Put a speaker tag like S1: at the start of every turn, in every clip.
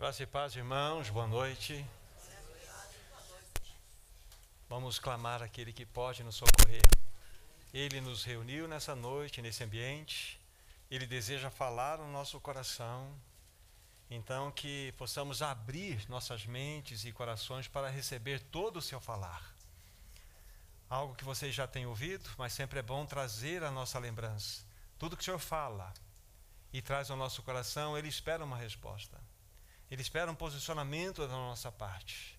S1: Graça e paz, irmãos, boa noite. Vamos clamar aquele que pode nos socorrer. Ele nos reuniu nessa noite, nesse ambiente. Ele deseja falar no nosso coração. Então, que possamos abrir nossas mentes e corações para receber todo o seu falar. Algo que vocês já têm ouvido, mas sempre é bom trazer a nossa lembrança. Tudo que o Senhor fala e traz ao nosso coração, Ele espera uma resposta. Ele espera um posicionamento da nossa parte.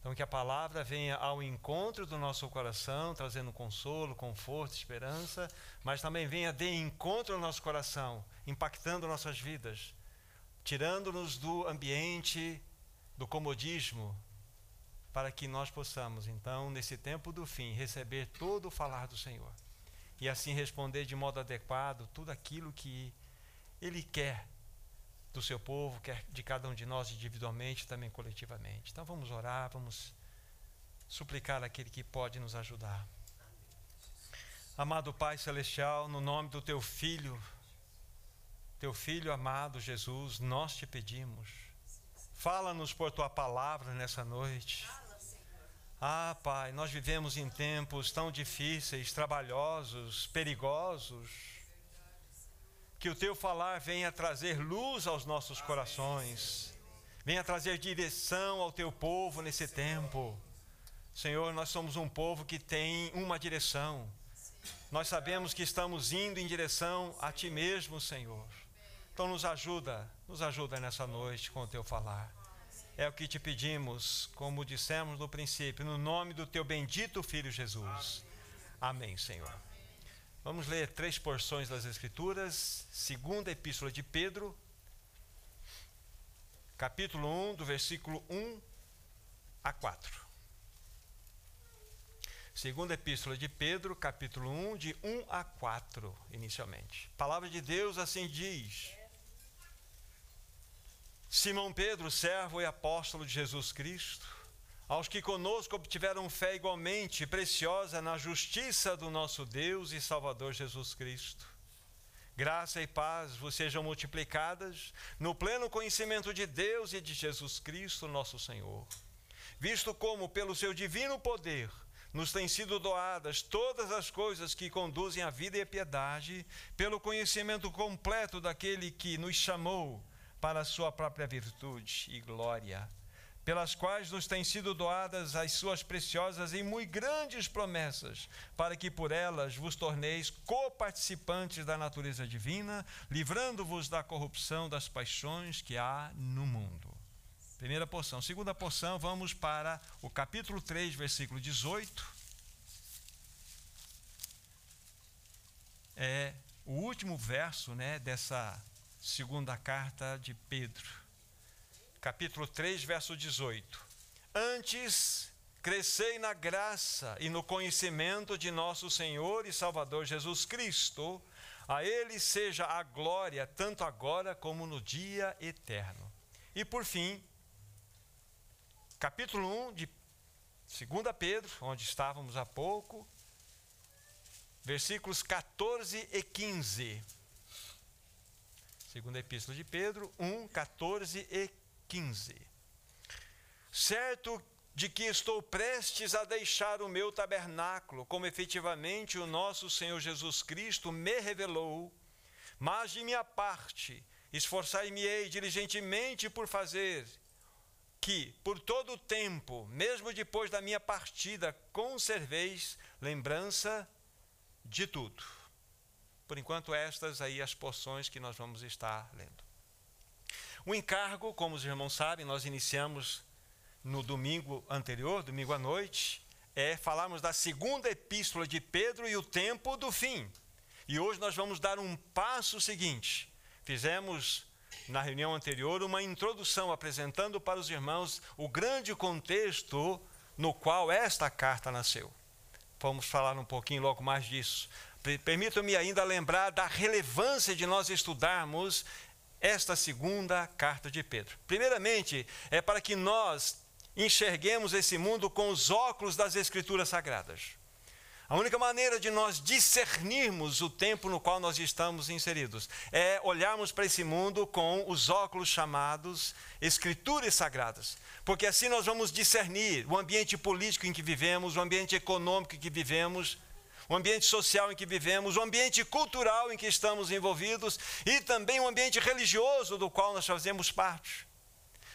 S1: Então, que a palavra venha ao encontro do nosso coração, trazendo consolo, conforto, esperança, mas também venha de encontro ao nosso coração, impactando nossas vidas, tirando-nos do ambiente do comodismo, para que nós possamos, então, nesse tempo do fim, receber todo o falar do Senhor e assim responder de modo adequado tudo aquilo que Ele quer do seu povo, quer de cada um de nós individualmente, também coletivamente. Então vamos orar, vamos suplicar aquele que pode nos ajudar. Amado Pai Celestial, no nome do Teu Filho, Teu Filho amado Jesus, nós te pedimos. Fala-nos por Tua palavra nessa noite. Ah, Pai, nós vivemos em tempos tão difíceis, trabalhosos, perigosos que o teu falar venha trazer luz aos nossos corações, venha trazer direção ao teu povo nesse tempo. Senhor, nós somos um povo que tem uma direção. Nós sabemos que estamos indo em direção a Ti mesmo, Senhor. Então nos ajuda, nos ajuda nessa noite com o Teu falar. É o que te pedimos, como dissemos no princípio, no nome do Teu bendito Filho Jesus. Amém, Senhor. Vamos ler três porções das Escrituras. Segunda Epístola de Pedro, capítulo 1, do versículo 1 a 4. Segunda Epístola de Pedro, capítulo 1, de 1 a 4, inicialmente. A palavra de Deus assim diz: Simão Pedro, servo e apóstolo de Jesus Cristo, aos que conosco obtiveram fé igualmente preciosa na justiça do nosso Deus e Salvador Jesus Cristo. Graça e paz vos sejam multiplicadas no pleno conhecimento de Deus e de Jesus Cristo, nosso Senhor. Visto como, pelo seu divino poder, nos têm sido doadas todas as coisas que conduzem à vida e à piedade, pelo conhecimento completo daquele que nos chamou para a sua própria virtude e glória pelas quais nos têm sido doadas as suas preciosas e muito grandes promessas, para que por elas vos torneis coparticipantes da natureza divina, livrando-vos da corrupção das paixões que há no mundo. Primeira porção. Segunda porção, vamos para o capítulo 3, versículo 18. É o último verso né, dessa segunda carta de Pedro capítulo 3, verso 18. Antes, crescei na graça e no conhecimento de nosso Senhor e Salvador Jesus Cristo. A Ele seja a glória, tanto agora como no dia eterno. E por fim, capítulo 1 de 2 Pedro, onde estávamos há pouco, versículos 14 e 15. Segunda Epístola de Pedro, 1, 14 e 15. 15. Certo de que estou prestes a deixar o meu tabernáculo, como efetivamente o nosso Senhor Jesus Cristo me revelou, mas de minha parte esforçai-me-ei diligentemente por fazer que, por todo o tempo, mesmo depois da minha partida, conserveis lembrança de tudo. Por enquanto, estas aí as porções que nós vamos estar lendo. O encargo, como os irmãos sabem, nós iniciamos no domingo anterior, domingo à noite, é falarmos da segunda epístola de Pedro e o tempo do fim. E hoje nós vamos dar um passo seguinte. Fizemos na reunião anterior uma introdução apresentando para os irmãos o grande contexto no qual esta carta nasceu. Vamos falar um pouquinho logo mais disso. Permitam-me ainda lembrar da relevância de nós estudarmos esta segunda carta de Pedro. Primeiramente, é para que nós enxerguemos esse mundo com os óculos das Escrituras Sagradas. A única maneira de nós discernirmos o tempo no qual nós estamos inseridos é olharmos para esse mundo com os óculos chamados Escrituras Sagradas. Porque assim nós vamos discernir o ambiente político em que vivemos, o ambiente econômico em que vivemos, o ambiente social em que vivemos, o ambiente cultural em que estamos envolvidos e também o ambiente religioso do qual nós fazemos parte.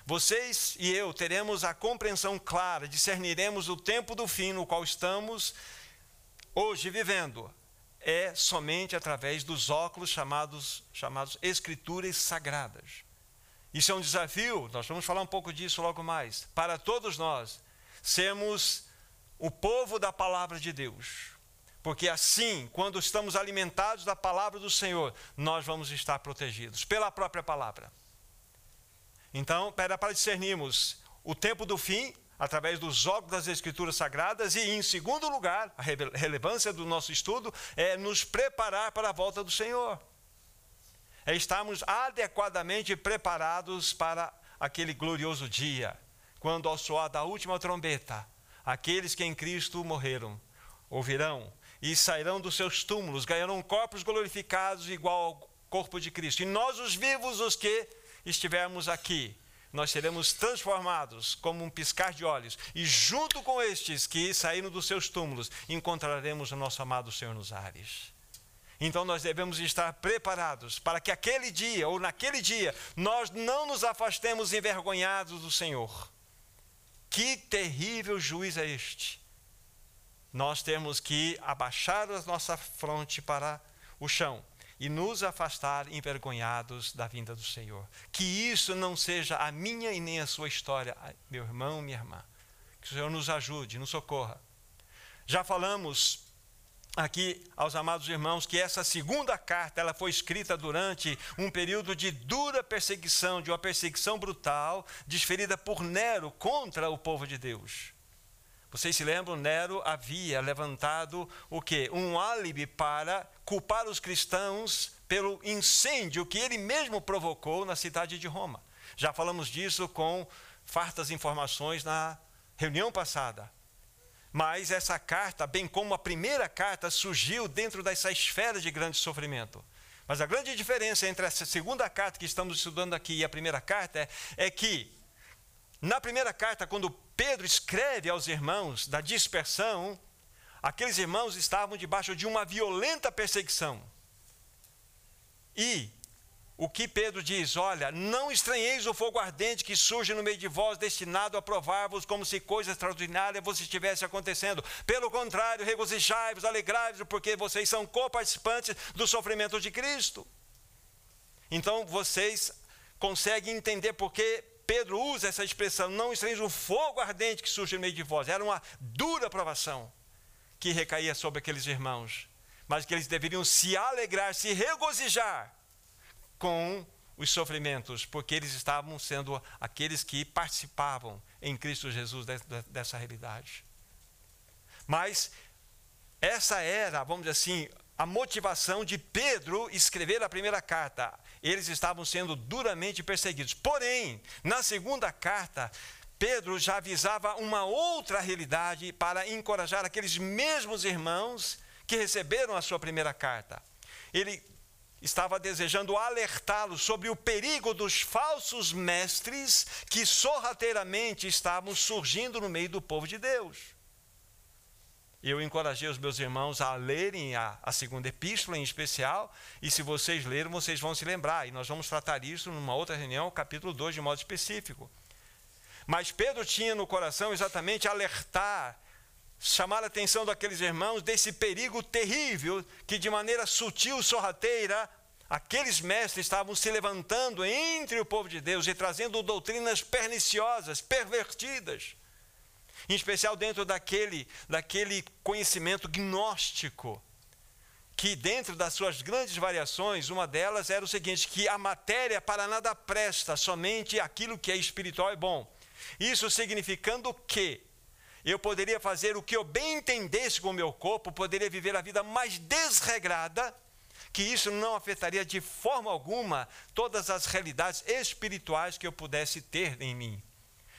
S1: Vocês e eu teremos a compreensão clara, discerniremos o tempo do fim no qual estamos hoje vivendo é somente através dos óculos chamados, chamados Escrituras Sagradas. Isso é um desafio, nós vamos falar um pouco disso logo mais, para todos nós sermos o povo da palavra de Deus. Porque assim, quando estamos alimentados da palavra do Senhor, nós vamos estar protegidos pela própria palavra. Então, para discernirmos o tempo do fim, através dos óculos das Escrituras Sagradas, e, em segundo lugar, a relevância do nosso estudo é nos preparar para a volta do Senhor. É estarmos adequadamente preparados para aquele glorioso dia, quando, ao soar da última trombeta, aqueles que em Cristo morreram ouvirão e sairão dos seus túmulos, ganharão corpos glorificados igual ao corpo de Cristo. E nós, os vivos, os que estivermos aqui, nós seremos transformados como um piscar de olhos, e junto com estes que saíram dos seus túmulos, encontraremos o nosso amado Senhor nos ares. Então nós devemos estar preparados para que aquele dia, ou naquele dia, nós não nos afastemos envergonhados do Senhor. Que terrível juiz é este! Nós temos que abaixar a nossa fronte para o chão e nos afastar envergonhados da vinda do Senhor. Que isso não seja a minha e nem a sua história, meu irmão, minha irmã. Que o Senhor nos ajude, nos socorra. Já falamos aqui aos amados irmãos que essa segunda carta ela foi escrita durante um período de dura perseguição, de uma perseguição brutal, desferida por Nero contra o povo de Deus. Vocês se lembram, Nero havia levantado o que? Um álibi para culpar os cristãos pelo incêndio que ele mesmo provocou na cidade de Roma. Já falamos disso com fartas informações na reunião passada. Mas essa carta, bem como a primeira carta, surgiu dentro dessa esfera de grande sofrimento. Mas a grande diferença entre essa segunda carta que estamos estudando aqui e a primeira carta é, é que, na primeira carta, quando Pedro escreve aos irmãos da dispersão, aqueles irmãos estavam debaixo de uma violenta perseguição. E o que Pedro diz? Olha, não estranheis o fogo ardente que surge no meio de vós, destinado a provar-vos como se coisa extraordinária vos estivesse acontecendo. Pelo contrário, regozijai-vos, alegrai-vos, porque vocês são coparticipantes do sofrimento de Cristo. Então vocês conseguem entender porque Pedro usa essa expressão, não estranhos o fogo ardente que surge no meio de vós. Era uma dura provação que recaía sobre aqueles irmãos, mas que eles deveriam se alegrar, se regozijar com os sofrimentos, porque eles estavam sendo aqueles que participavam em Cristo Jesus dessa realidade. Mas essa era, vamos dizer assim, a motivação de Pedro escrever a primeira carta eles estavam sendo duramente perseguidos. Porém, na segunda carta, Pedro já avisava uma outra realidade para encorajar aqueles mesmos irmãos que receberam a sua primeira carta. Ele estava desejando alertá-los sobre o perigo dos falsos mestres que sorrateiramente estavam surgindo no meio do povo de Deus eu encorajei os meus irmãos a lerem a, a, segunda epístola em especial, e se vocês leram, vocês vão se lembrar, e nós vamos tratar isso numa outra reunião, capítulo 2, de modo específico. Mas Pedro tinha no coração exatamente alertar, chamar a atenção daqueles irmãos desse perigo terrível que, de maneira sutil, sorrateira, aqueles mestres estavam se levantando entre o povo de Deus e trazendo doutrinas perniciosas, pervertidas em especial dentro daquele, daquele conhecimento gnóstico, que dentro das suas grandes variações, uma delas era o seguinte: que a matéria para nada presta, somente aquilo que é espiritual é bom. Isso significando que eu poderia fazer o que eu bem entendesse com o meu corpo, poderia viver a vida mais desregrada, que isso não afetaria de forma alguma todas as realidades espirituais que eu pudesse ter em mim.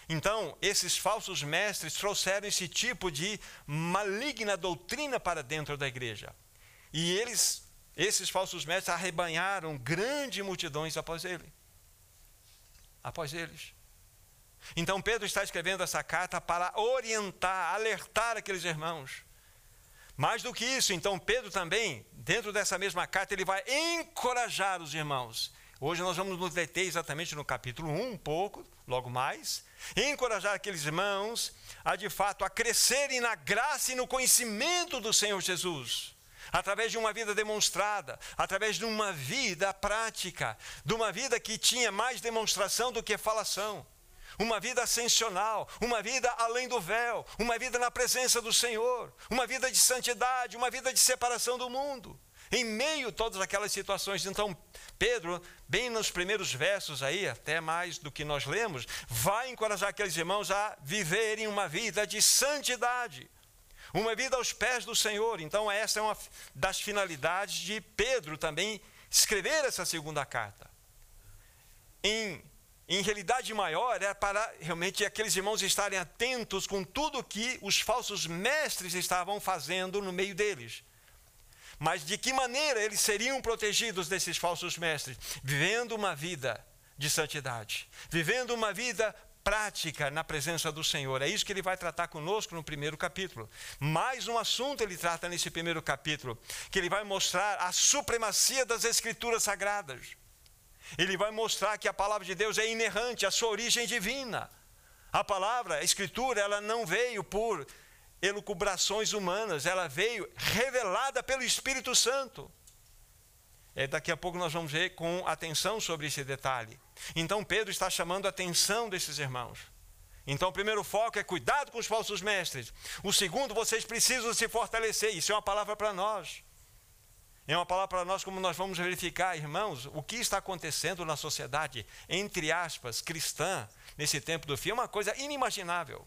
S1: Então, esses falsos mestres trouxeram esse tipo de maligna doutrina para dentro da igreja. E eles, esses falsos mestres, arrebanharam grandes multidões após ele. Após eles. Então, Pedro está escrevendo essa carta para orientar, alertar aqueles irmãos. Mais do que isso, então, Pedro também, dentro dessa mesma carta, ele vai encorajar os irmãos. Hoje nós vamos nos deter exatamente no capítulo 1, um pouco, logo mais, e encorajar aqueles irmãos a de fato a crescerem na graça e no conhecimento do Senhor Jesus, através de uma vida demonstrada, através de uma vida prática, de uma vida que tinha mais demonstração do que falação. Uma vida ascensional, uma vida além do véu, uma vida na presença do Senhor, uma vida de santidade, uma vida de separação do mundo em meio a todas aquelas situações. Então, Pedro, bem nos primeiros versos aí, até mais do que nós lemos, vai encorajar aqueles irmãos a viverem uma vida de santidade, uma vida aos pés do Senhor. Então, essa é uma das finalidades de Pedro também escrever essa segunda carta. Em, em realidade maior, é para realmente aqueles irmãos estarem atentos com tudo que os falsos mestres estavam fazendo no meio deles. Mas de que maneira eles seriam protegidos desses falsos mestres? Vivendo uma vida de santidade, vivendo uma vida prática na presença do Senhor. É isso que ele vai tratar conosco no primeiro capítulo. Mais um assunto ele trata nesse primeiro capítulo, que ele vai mostrar a supremacia das escrituras sagradas. Ele vai mostrar que a palavra de Deus é inerrante, a sua origem divina. A palavra, a escritura, ela não veio por elucubrações humanas, ela veio revelada pelo Espírito Santo. É, daqui a pouco nós vamos ver com atenção sobre esse detalhe. Então Pedro está chamando a atenção desses irmãos. Então o primeiro foco é cuidado com os falsos mestres. O segundo, vocês precisam se fortalecer. Isso é uma palavra para nós. É uma palavra para nós como nós vamos verificar, irmãos, o que está acontecendo na sociedade, entre aspas, cristã, nesse tempo do fim, é uma coisa inimaginável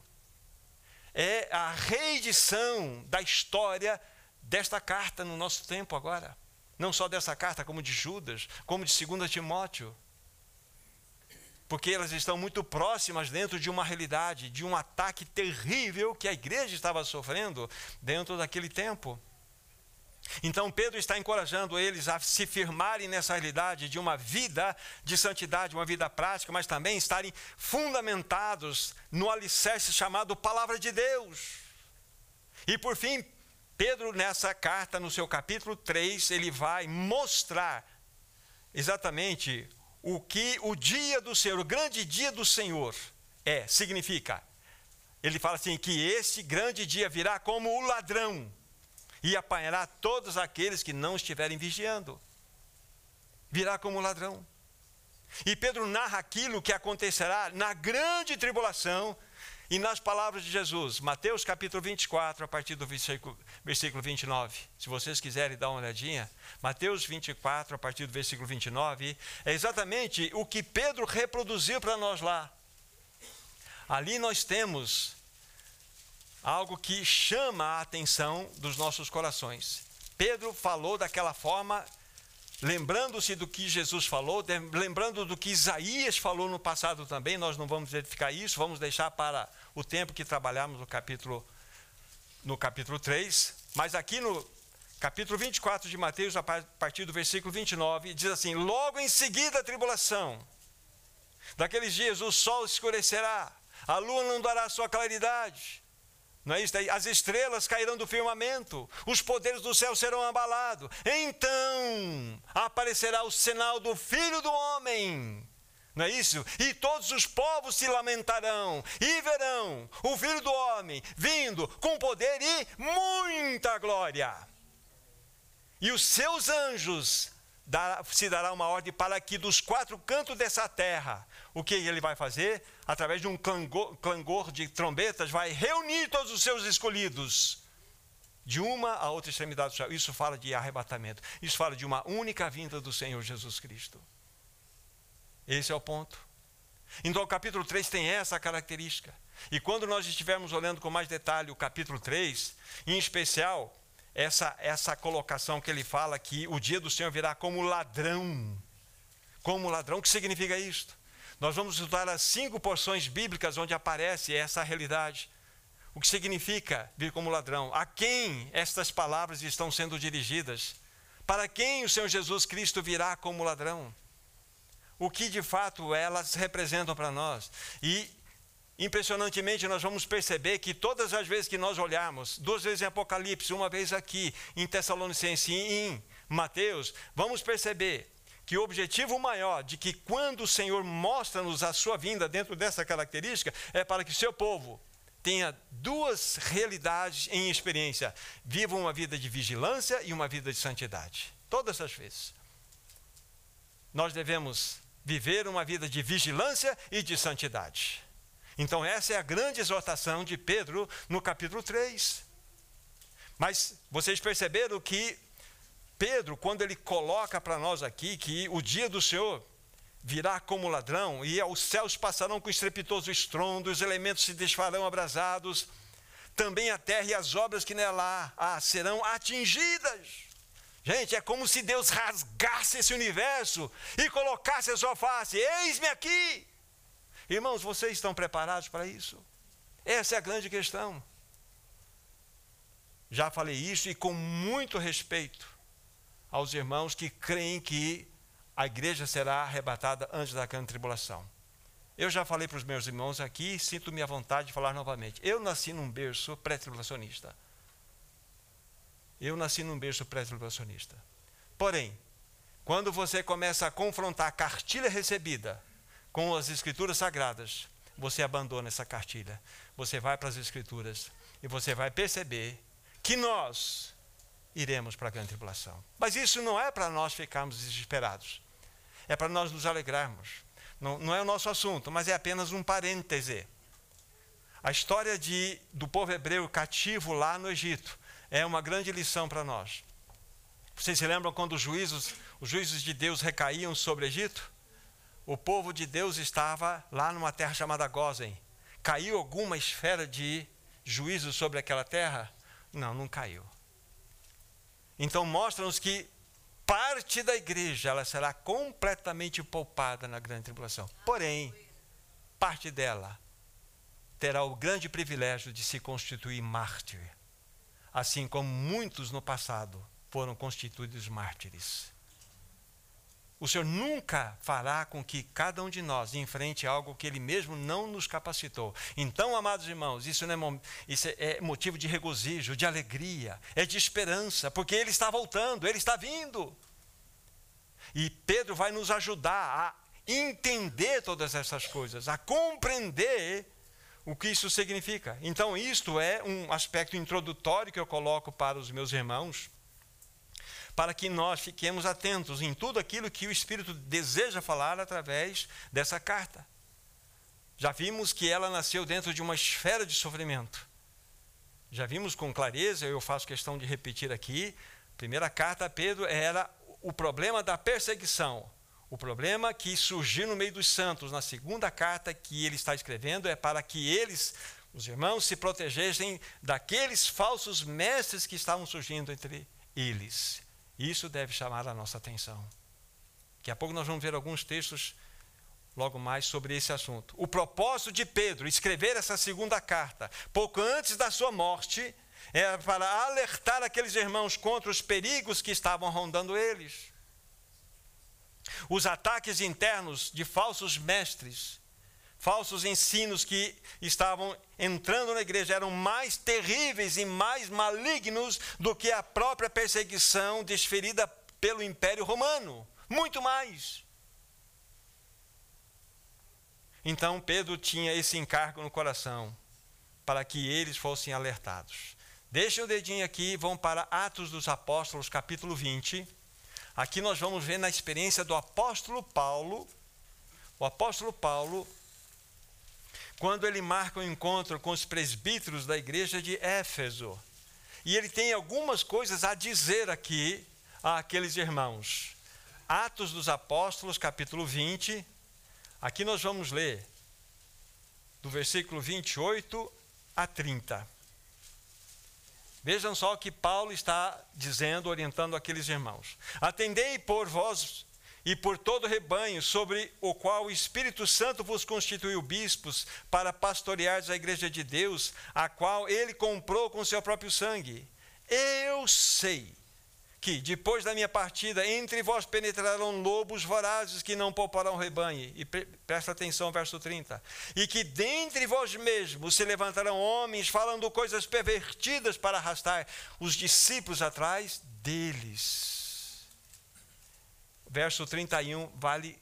S1: é a reedição da história desta carta no nosso tempo agora. Não só dessa carta, como de Judas, como de 2 Timóteo. Porque elas estão muito próximas dentro de uma realidade, de um ataque terrível que a igreja estava sofrendo dentro daquele tempo. Então Pedro está encorajando eles a se firmarem nessa realidade de uma vida de santidade, uma vida prática, mas também estarem fundamentados no alicerce chamado Palavra de Deus. E por fim, Pedro, nessa carta, no seu capítulo 3, ele vai mostrar exatamente o que o dia do Senhor, o grande dia do Senhor é, significa. Ele fala assim: que esse grande dia virá como o ladrão e apanhará todos aqueles que não estiverem vigiando. Virá como ladrão. E Pedro narra aquilo que acontecerá na grande tribulação e nas palavras de Jesus. Mateus capítulo 24, a partir do versículo, versículo 29. Se vocês quiserem dar uma olhadinha, Mateus 24, a partir do versículo 29, é exatamente o que Pedro reproduziu para nós lá. Ali nós temos algo que chama a atenção dos nossos corações. Pedro falou daquela forma, lembrando-se do que Jesus falou, lembrando do que Isaías falou no passado também, nós não vamos verificar isso, vamos deixar para o tempo que trabalhamos no capítulo no capítulo 3, mas aqui no capítulo 24 de Mateus, a partir do versículo 29, diz assim: Logo em seguida a tribulação, daqueles dias o sol escurecerá, a lua não dará sua claridade, não é isso? As estrelas cairão do firmamento, os poderes do céu serão abalados. Então aparecerá o sinal do Filho do Homem. Não é isso? E todos os povos se lamentarão e verão o Filho do Homem vindo com poder e muita glória. E os seus anjos se dará uma ordem para que dos quatro cantos dessa terra o que ele vai fazer? Através de um clangor, clangor de trombetas, vai reunir todos os seus escolhidos de uma a outra extremidade do céu. Isso fala de arrebatamento. Isso fala de uma única vinda do Senhor Jesus Cristo. Esse é o ponto. Então, o capítulo 3 tem essa característica. E quando nós estivermos olhando com mais detalhe o capítulo 3, em especial, essa, essa colocação que ele fala que o dia do Senhor virá como ladrão. Como ladrão, o que significa isto? Nós vamos estudar as cinco porções bíblicas onde aparece essa realidade. O que significa vir como ladrão? A quem estas palavras estão sendo dirigidas? Para quem o Senhor Jesus Cristo virá como ladrão? O que de fato elas representam para nós? E impressionantemente nós vamos perceber que todas as vezes que nós olharmos, duas vezes em Apocalipse, uma vez aqui em Tessalonicense e em Mateus, vamos perceber que o objetivo maior de que quando o Senhor mostra-nos a sua vinda dentro dessa característica é para que o seu povo tenha duas realidades em experiência: viva uma vida de vigilância e uma vida de santidade. Todas as vezes. Nós devemos viver uma vida de vigilância e de santidade. Então, essa é a grande exortação de Pedro no capítulo 3. Mas vocês perceberam que Pedro, quando ele coloca para nós aqui que o dia do Senhor virá como ladrão, e os céus passarão com estrepitoso estrondo, os elementos se desfarão abrasados, também a terra e as obras que nela há serão atingidas. Gente, é como se Deus rasgasse esse universo e colocasse a sua face: eis-me aqui. Irmãos, vocês estão preparados para isso? Essa é a grande questão. Já falei isso e com muito respeito aos irmãos que creem que a igreja será arrebatada antes da grande tribulação. Eu já falei para os meus irmãos aqui sinto-me à vontade de falar novamente. Eu nasci num berço pré-tribulacionista. Eu nasci num berço pré-tribulacionista. Porém, quando você começa a confrontar a cartilha recebida com as escrituras sagradas, você abandona essa cartilha. Você vai para as escrituras e você vai perceber que nós iremos para a grande tribulação. Mas isso não é para nós ficarmos desesperados é para nós nos alegrarmos. Não, não é o nosso assunto, mas é apenas um parêntese. A história de, do povo hebreu cativo lá no Egito é uma grande lição para nós. Vocês se lembram quando os juízos, os juízos de Deus recaíam sobre o Egito? O povo de Deus estava lá numa terra chamada Gozen. Caiu alguma esfera de juízo sobre aquela terra? Não, não caiu. Então mostra-nos que parte da igreja ela será completamente poupada na grande tribulação. Porém, parte dela terá o grande privilégio de se constituir mártir, assim como muitos no passado foram constituídos mártires. O Senhor nunca fará com que cada um de nós enfrente algo que Ele mesmo não nos capacitou. Então, amados irmãos, isso, é, isso é motivo de regozijo, de alegria, é de esperança, porque Ele está voltando, Ele está vindo. E Pedro vai nos ajudar a entender todas essas coisas, a compreender o que isso significa. Então, isto é um aspecto introdutório que eu coloco para os meus irmãos para que nós fiquemos atentos em tudo aquilo que o Espírito deseja falar através dessa carta. Já vimos que ela nasceu dentro de uma esfera de sofrimento. Já vimos com clareza, eu faço questão de repetir aqui, primeira carta a Pedro era o problema da perseguição. O problema que surgiu no meio dos santos, na segunda carta que ele está escrevendo, é para que eles, os irmãos, se protegessem daqueles falsos mestres que estavam surgindo entre eles. Isso deve chamar a nossa atenção. Daqui a pouco nós vamos ver alguns textos logo mais sobre esse assunto. O propósito de Pedro escrever essa segunda carta, pouco antes da sua morte, era para alertar aqueles irmãos contra os perigos que estavam rondando eles. Os ataques internos de falsos mestres, falsos ensinos que estavam entrando na igreja eram mais terríveis e mais malignos do que a própria perseguição desferida pelo Império Romano. Muito mais. Então Pedro tinha esse encargo no coração para que eles fossem alertados. Deixem o dedinho aqui, vão para Atos dos Apóstolos, capítulo 20. Aqui nós vamos ver na experiência do apóstolo Paulo. O apóstolo Paulo quando ele marca um encontro com os presbíteros da igreja de Éfeso. E ele tem algumas coisas a dizer aqui àqueles irmãos. Atos dos Apóstolos, capítulo 20. Aqui nós vamos ler do versículo 28 a 30. Vejam só o que Paulo está dizendo, orientando aqueles irmãos. Atendei por vós e por todo o rebanho, sobre o qual o Espírito Santo vos constituiu bispos, para pastoreares a igreja de Deus, a qual ele comprou com seu próprio sangue. Eu sei que depois da minha partida entre vós penetrarão lobos vorazes que não pouparão rebanho. E pre presta atenção, verso 30. E que dentre vós mesmos se levantarão homens falando coisas pervertidas para arrastar os discípulos atrás deles. Verso 31 vale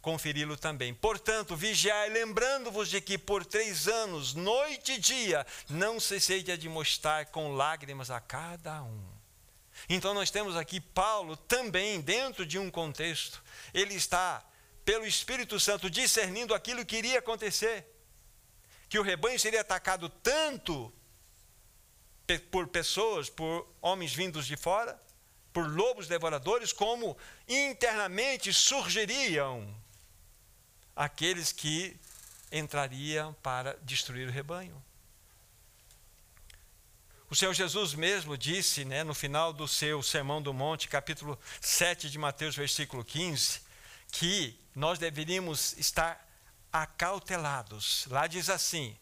S1: conferi-lo também. Portanto, vigiai, lembrando-vos de que por três anos, noite e dia, não cessei de admoestar com lágrimas a cada um então nós temos aqui Paulo também dentro de um contexto. Ele está, pelo Espírito Santo, discernindo aquilo que iria acontecer. Que o rebanho seria atacado tanto por pessoas, por homens vindos de fora, por lobos devoradores, como internamente surgiriam aqueles que entrariam para destruir o rebanho. O Senhor Jesus mesmo disse, né, no final do seu Sermão do Monte, capítulo 7 de Mateus, versículo 15, que nós deveríamos estar acautelados. Lá diz assim,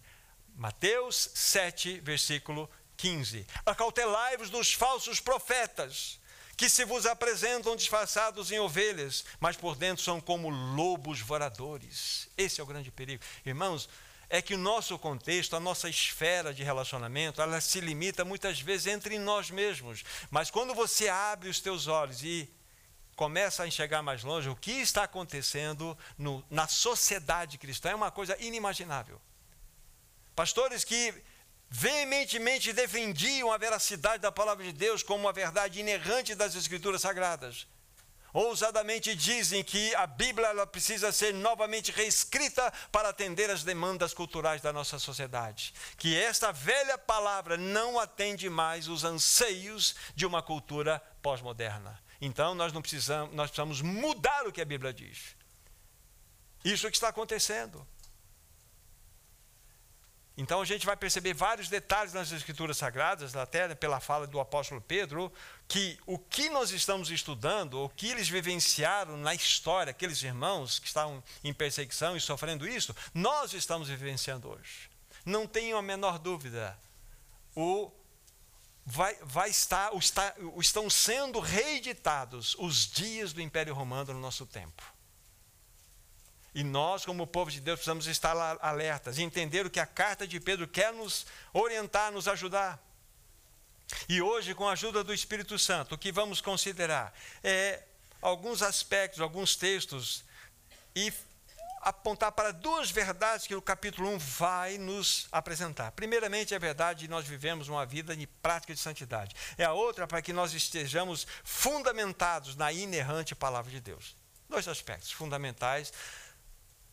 S1: Mateus 7, versículo 15: Acautelai-vos dos falsos profetas, que se vos apresentam disfarçados em ovelhas, mas por dentro são como lobos voradores. Esse é o grande perigo. Irmãos, é que o nosso contexto, a nossa esfera de relacionamento, ela se limita muitas vezes entre nós mesmos. Mas quando você abre os teus olhos e começa a enxergar mais longe, o que está acontecendo no, na sociedade cristã é uma coisa inimaginável. Pastores que veementemente defendiam a veracidade da palavra de Deus como uma verdade inerrante das Escrituras Sagradas ousadamente dizem que a Bíblia precisa ser novamente reescrita para atender às demandas culturais da nossa sociedade. Que esta velha palavra não atende mais os anseios de uma cultura pós-moderna. Então nós não precisamos, nós precisamos mudar o que a Bíblia diz. Isso é que está acontecendo. Então a gente vai perceber vários detalhes nas Escrituras Sagradas, até pela fala do apóstolo Pedro, que o que nós estamos estudando, o que eles vivenciaram na história, aqueles irmãos que estavam em perseguição e sofrendo isso, nós estamos vivenciando hoje. Não tenham a menor dúvida. O vai, vai estar, o está, estão sendo reeditados os dias do Império Romano no nosso tempo. E nós, como povo de Deus, precisamos estar alertas, entender o que a carta de Pedro quer nos orientar, nos ajudar. E hoje, com a ajuda do Espírito Santo, o que vamos considerar é alguns aspectos, alguns textos e apontar para duas verdades que o capítulo 1 vai nos apresentar. Primeiramente, é a verdade de nós vivemos uma vida de prática de santidade. É a outra para que nós estejamos fundamentados na inerrante palavra de Deus. Dois aspectos fundamentais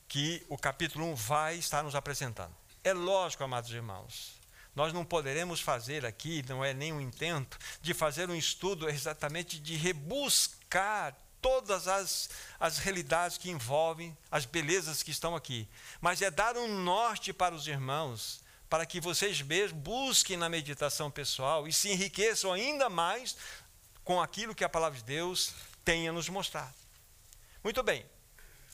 S1: que o capítulo 1 vai estar nos apresentando. É lógico, amados irmãos, nós não poderemos fazer aqui, não é nem um intento, de fazer um estudo exatamente de rebuscar todas as, as realidades que envolvem as belezas que estão aqui. Mas é dar um norte para os irmãos, para que vocês mesmos busquem na meditação pessoal e se enriqueçam ainda mais com aquilo que a palavra de Deus tenha nos mostrado. Muito bem.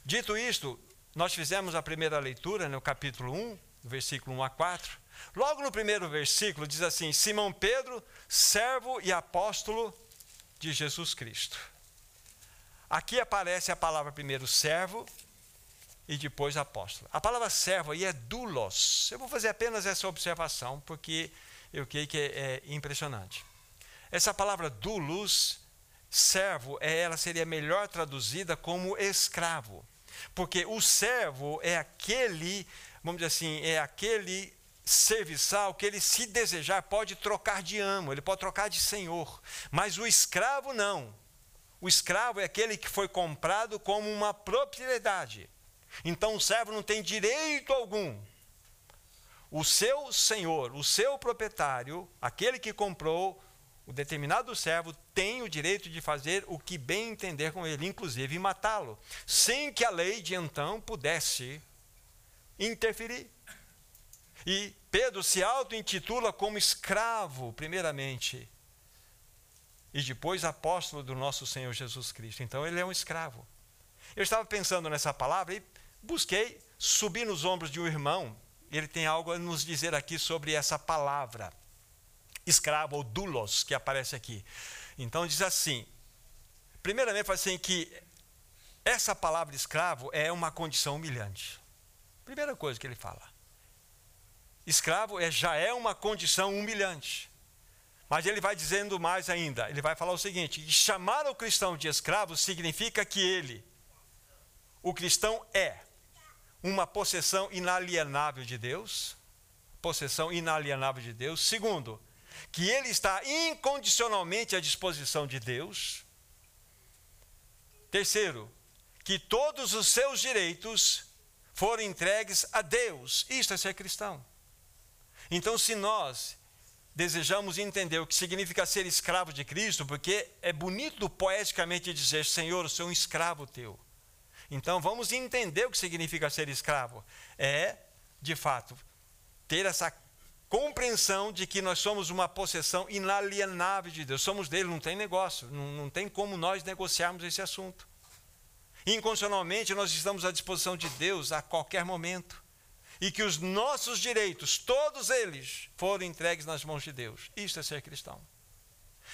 S1: Dito isto, nós fizemos a primeira leitura no capítulo 1, versículo 1 a 4. Logo no primeiro versículo diz assim: Simão Pedro, servo e apóstolo de Jesus Cristo. Aqui aparece a palavra primeiro servo e depois apóstolo. A palavra servo aí é doulos. Eu vou fazer apenas essa observação porque eu creio que é, é impressionante. Essa palavra doulos, servo, é, ela seria melhor traduzida como escravo. Porque o servo é aquele, vamos dizer assim, é aquele serviçal que ele, se desejar, pode trocar de amo, ele pode trocar de senhor. Mas o escravo não. O escravo é aquele que foi comprado como uma propriedade. Então o servo não tem direito algum. O seu senhor, o seu proprietário, aquele que comprou, o determinado servo tem o direito de fazer o que bem entender com ele, inclusive matá-lo, sem que a lei de então pudesse interferir. E Pedro se auto-intitula como escravo, primeiramente, e depois apóstolo do nosso Senhor Jesus Cristo. Então ele é um escravo. Eu estava pensando nessa palavra e busquei subir nos ombros de um irmão. Ele tem algo a nos dizer aqui sobre essa palavra, escravo ou doulos, que aparece aqui. Então diz assim: primeiramente, fala assim que essa palavra escravo é uma condição humilhante. Primeira coisa que ele fala. Escravo é, já é uma condição humilhante. Mas ele vai dizendo mais ainda. Ele vai falar o seguinte: chamar o cristão de escravo significa que ele, o cristão, é uma possessão inalienável de Deus. Possessão inalienável de Deus. Segundo, que ele está incondicionalmente à disposição de Deus. Terceiro, que todos os seus direitos foram entregues a Deus. Isto é ser cristão. Então, se nós desejamos entender o que significa ser escravo de Cristo, porque é bonito poeticamente dizer: Senhor, eu sou um escravo teu. Então, vamos entender o que significa ser escravo. É, de fato, ter essa compreensão de que nós somos uma possessão inalienável de Deus. Somos dele, não tem negócio, não, não tem como nós negociarmos esse assunto. Incondicionalmente, nós estamos à disposição de Deus a qualquer momento. E que os nossos direitos, todos eles, foram entregues nas mãos de Deus. Isto é ser cristão.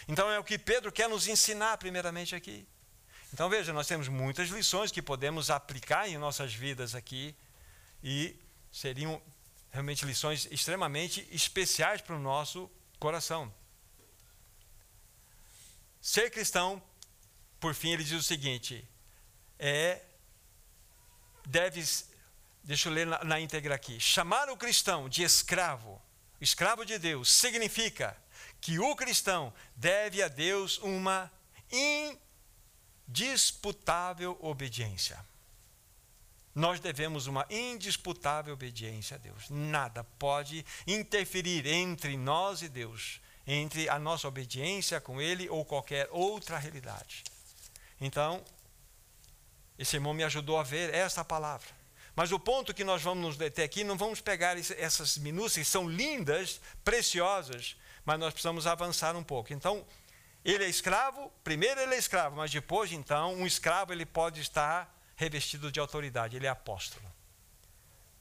S1: Então é o que Pedro quer nos ensinar, primeiramente, aqui. Então veja, nós temos muitas lições que podemos aplicar em nossas vidas aqui. E seriam realmente lições extremamente especiais para o nosso coração. Ser cristão, por fim, ele diz o seguinte: é deve deixa eu ler na, na íntegra aqui. Chamar o cristão de escravo, escravo de Deus, significa que o cristão deve a Deus uma indisputável obediência. Nós devemos uma indisputável obediência a Deus. Nada pode interferir entre nós e Deus, entre a nossa obediência com Ele ou qualquer outra realidade. Então, esse irmão me ajudou a ver essa palavra. Mas o ponto que nós vamos nos deter aqui, não vamos pegar essas minúcias, são lindas, preciosas, mas nós precisamos avançar um pouco. Então, ele é escravo, primeiro ele é escravo, mas depois, então, um escravo ele pode estar revestido de autoridade, ele é apóstolo.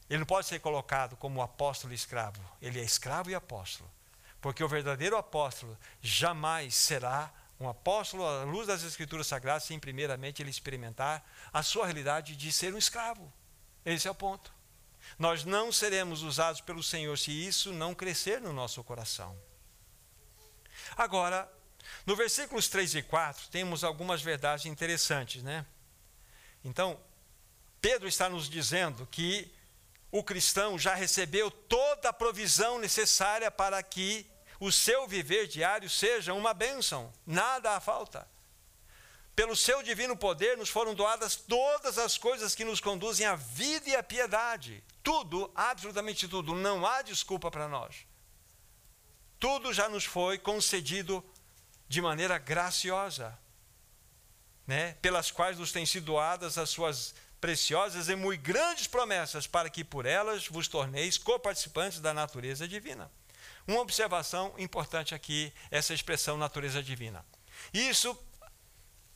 S1: Ele não pode ser colocado como apóstolo e escravo, ele é escravo e apóstolo. Porque o verdadeiro apóstolo jamais será um apóstolo à luz das Escrituras Sagradas, sem primeiramente ele experimentar a sua realidade de ser um escravo. Esse é o ponto. Nós não seremos usados pelo Senhor se isso não crescer no nosso coração. Agora, no versículos 3 e 4, temos algumas verdades interessantes, né? Então, Pedro está nos dizendo que o cristão já recebeu toda a provisão necessária para que o seu viver diário seja uma bênção, nada há falta. Pelo seu divino poder nos foram doadas todas as coisas que nos conduzem à vida e à piedade. Tudo, absolutamente tudo, não há desculpa para nós. Tudo já nos foi concedido de maneira graciosa, né? pelas quais nos têm sido doadas as suas preciosas e muito grandes promessas, para que por elas vos torneis coparticipantes da natureza divina. Uma observação importante aqui, essa expressão natureza divina. Isso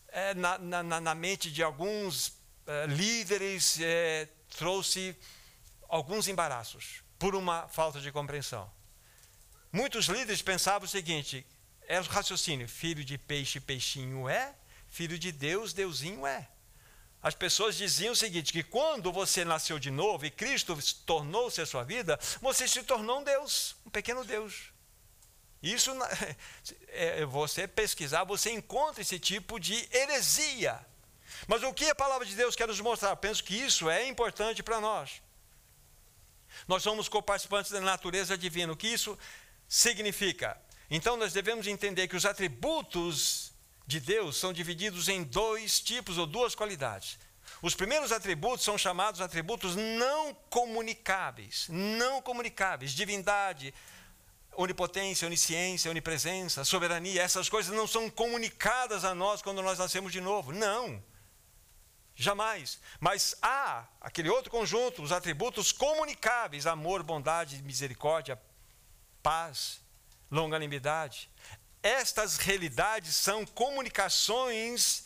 S1: é, na, na, na, mente de alguns é, líderes é, trouxe alguns embaraços por uma falta de compreensão. Muitos líderes pensavam o seguinte: é o raciocínio, filho de peixe, peixinho é, filho de Deus, deusinho é. As pessoas diziam o seguinte: que quando você nasceu de novo e Cristo tornou-se a sua vida, você se tornou um Deus, um pequeno Deus. Isso, é, você pesquisar, você encontra esse tipo de heresia. Mas o que a palavra de Deus quer nos mostrar? Penso que isso é importante para nós. Nós somos coparticipantes da natureza divina. O que isso significa? Então nós devemos entender que os atributos de Deus são divididos em dois tipos ou duas qualidades. Os primeiros atributos são chamados atributos não comunicáveis, não comunicáveis, divindade, onipotência, onisciência, onipresença, soberania, essas coisas não são comunicadas a nós quando nós nascemos de novo. Não. Jamais. Mas há aquele outro conjunto, os atributos comunicáveis: amor, bondade, misericórdia, paz, longanimidade. Estas realidades são comunicações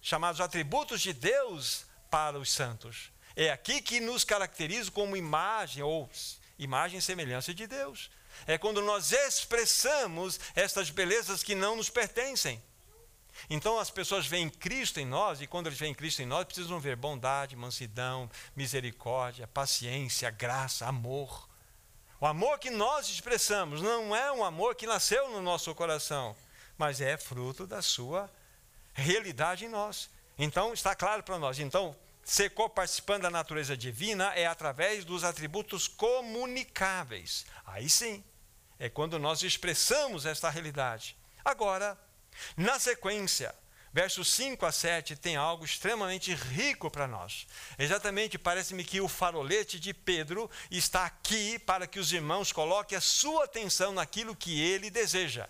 S1: chamados atributos de Deus para os santos. É aqui que nos caracteriza como imagem ou imagem e semelhança de Deus. É quando nós expressamos estas belezas que não nos pertencem. Então as pessoas veem Cristo em nós, e quando eles veem Cristo em nós, precisam ver bondade, mansidão, misericórdia, paciência, graça, amor. O amor que nós expressamos não é um amor que nasceu no nosso coração, mas é fruto da sua realidade em nós. Então está claro para nós. Então, ser co-participante da natureza divina é através dos atributos comunicáveis. Aí sim, é quando nós expressamos esta realidade. Agora, na sequência, versos 5 a 7 tem algo extremamente rico para nós. Exatamente, parece-me que o farolete de Pedro está aqui para que os irmãos coloquem a sua atenção naquilo que ele deseja.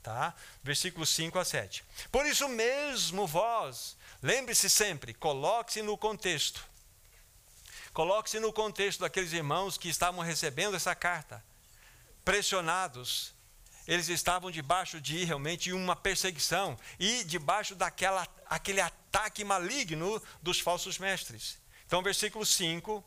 S1: Tá? Versículos 5 a 7. Por isso mesmo, vós, lembre-se sempre, coloque-se no contexto. Coloque-se no contexto daqueles irmãos que estavam recebendo essa carta, pressionados, eles estavam debaixo de realmente uma perseguição e debaixo daquela aquele ataque maligno dos falsos mestres. Então, versículo 5: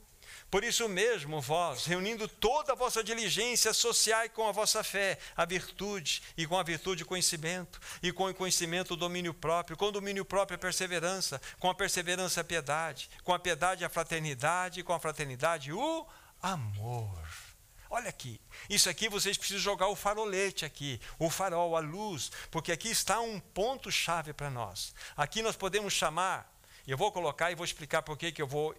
S1: Por isso mesmo, vós, reunindo toda a vossa diligência, associai com a vossa fé a virtude, e com a virtude o conhecimento, e com o conhecimento o domínio próprio, com o domínio próprio a perseverança, com a perseverança a piedade, com a piedade a fraternidade, e com a fraternidade o amor. Olha aqui, isso aqui vocês precisam jogar o farolete aqui, o farol, a luz, porque aqui está um ponto chave para nós. Aqui nós podemos chamar, eu vou colocar e vou explicar por que eu vou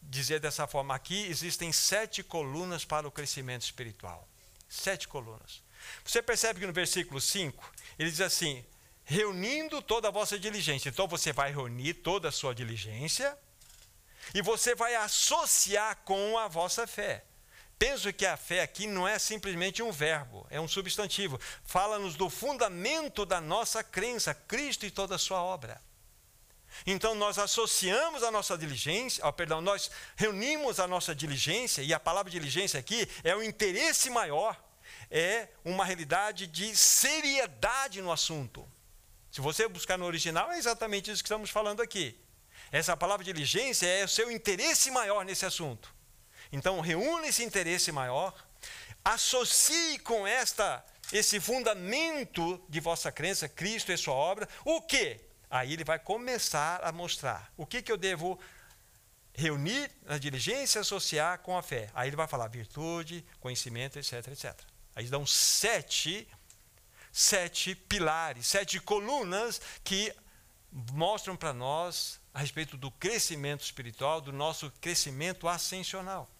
S1: dizer dessa forma. Aqui existem sete colunas para o crescimento espiritual. Sete colunas. Você percebe que no versículo 5, ele diz assim: reunindo toda a vossa diligência. Então você vai reunir toda a sua diligência e você vai associar com a vossa fé. Penso que a fé aqui não é simplesmente um verbo, é um substantivo. Fala-nos do fundamento da nossa crença, Cristo e toda a sua obra. Então nós associamos a nossa diligência, oh, perdão, nós reunimos a nossa diligência, e a palavra diligência aqui é o interesse maior, é uma realidade de seriedade no assunto. Se você buscar no original, é exatamente isso que estamos falando aqui. Essa palavra diligência é o seu interesse maior nesse assunto. Então, reúne esse interesse maior, associe com esta esse fundamento de vossa crença, Cristo e sua obra, o que? Aí ele vai começar a mostrar o que, que eu devo reunir na diligência associar com a fé. Aí ele vai falar virtude, conhecimento, etc, etc. Aí dão sete, sete pilares, sete colunas que mostram para nós a respeito do crescimento espiritual, do nosso crescimento ascensional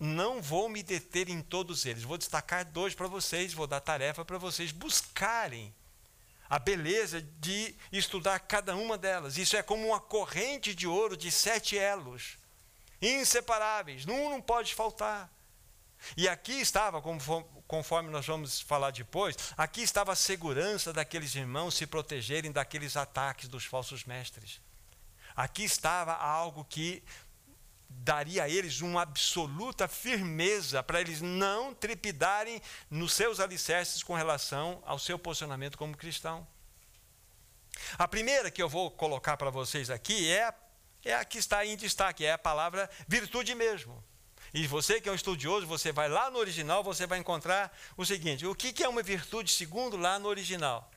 S1: não vou me deter em todos eles. Vou destacar dois para vocês, vou dar tarefa para vocês buscarem a beleza de estudar cada uma delas. Isso é como uma corrente de ouro de sete elos, inseparáveis, um não pode faltar. E aqui estava, conforme nós vamos falar depois, aqui estava a segurança daqueles irmãos se protegerem daqueles ataques dos falsos mestres. Aqui estava algo que daria a eles uma absoluta firmeza para eles não trepidarem nos seus alicerces com relação ao seu posicionamento como cristão. A primeira que eu vou colocar para vocês aqui é, é a que está em destaque, é a palavra virtude mesmo. E você que é um estudioso, você vai lá no original, você vai encontrar o seguinte: o que é uma virtude, segundo lá no original?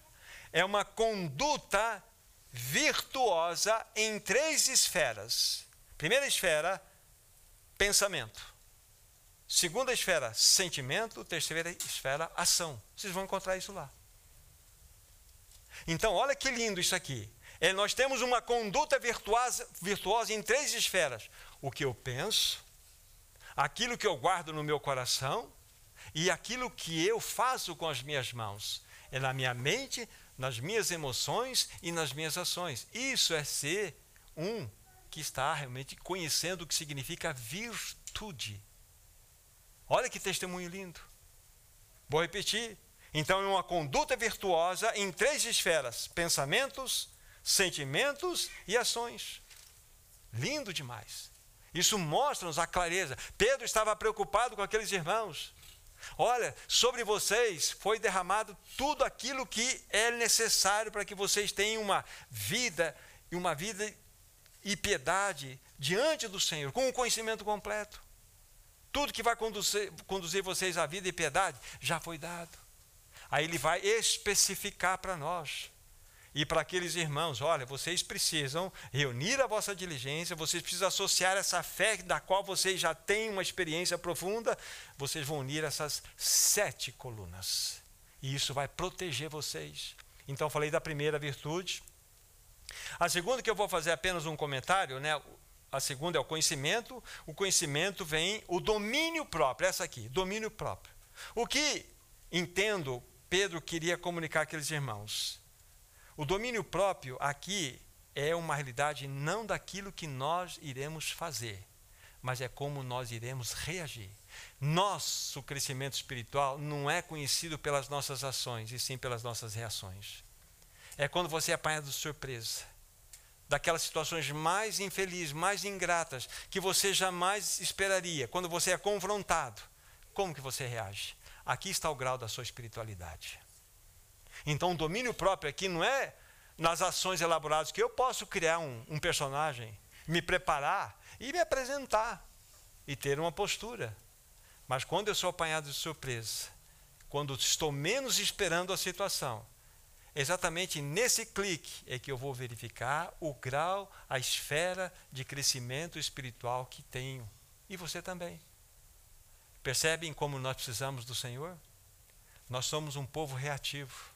S1: É uma conduta virtuosa em três esferas. Primeira esfera, pensamento. Segunda esfera, sentimento. Terceira esfera, ação. Vocês vão encontrar isso lá. Então, olha que lindo isso aqui. É, nós temos uma conduta virtuosa, virtuosa em três esferas: o que eu penso, aquilo que eu guardo no meu coração e aquilo que eu faço com as minhas mãos. É na minha mente, nas minhas emoções e nas minhas ações. Isso é ser um que está realmente conhecendo o que significa virtude. Olha que testemunho lindo. Vou repetir. Então, é uma conduta virtuosa em três esferas: pensamentos, sentimentos e ações. Lindo demais. Isso mostra-nos a clareza. Pedro estava preocupado com aqueles irmãos. Olha, sobre vocês foi derramado tudo aquilo que é necessário para que vocês tenham uma vida e uma vida e piedade diante do Senhor, com o conhecimento completo. Tudo que vai conduzir, conduzir vocês à vida e piedade já foi dado. Aí ele vai especificar para nós e para aqueles irmãos: olha, vocês precisam reunir a vossa diligência, vocês precisam associar essa fé da qual vocês já têm uma experiência profunda, vocês vão unir essas sete colunas. E isso vai proteger vocês. Então, falei da primeira virtude. A segunda, que eu vou fazer apenas um comentário, né? A segunda é o conhecimento. O conhecimento vem o domínio próprio, essa aqui, domínio próprio. O que entendo Pedro queria comunicar àqueles irmãos? O domínio próprio aqui é uma realidade não daquilo que nós iremos fazer, mas é como nós iremos reagir. Nosso crescimento espiritual não é conhecido pelas nossas ações, e sim pelas nossas reações. É quando você é apanhado de surpresa, daquelas situações mais infelizes, mais ingratas, que você jamais esperaria. Quando você é confrontado, como que você reage? Aqui está o grau da sua espiritualidade. Então, o domínio próprio aqui não é nas ações elaboradas, que eu posso criar um, um personagem, me preparar e me apresentar e ter uma postura. Mas quando eu sou apanhado de surpresa, quando estou menos esperando a situação, exatamente nesse clique é que eu vou verificar o grau, a esfera de crescimento espiritual que tenho. E você também. Percebem como nós precisamos do Senhor? Nós somos um povo reativo.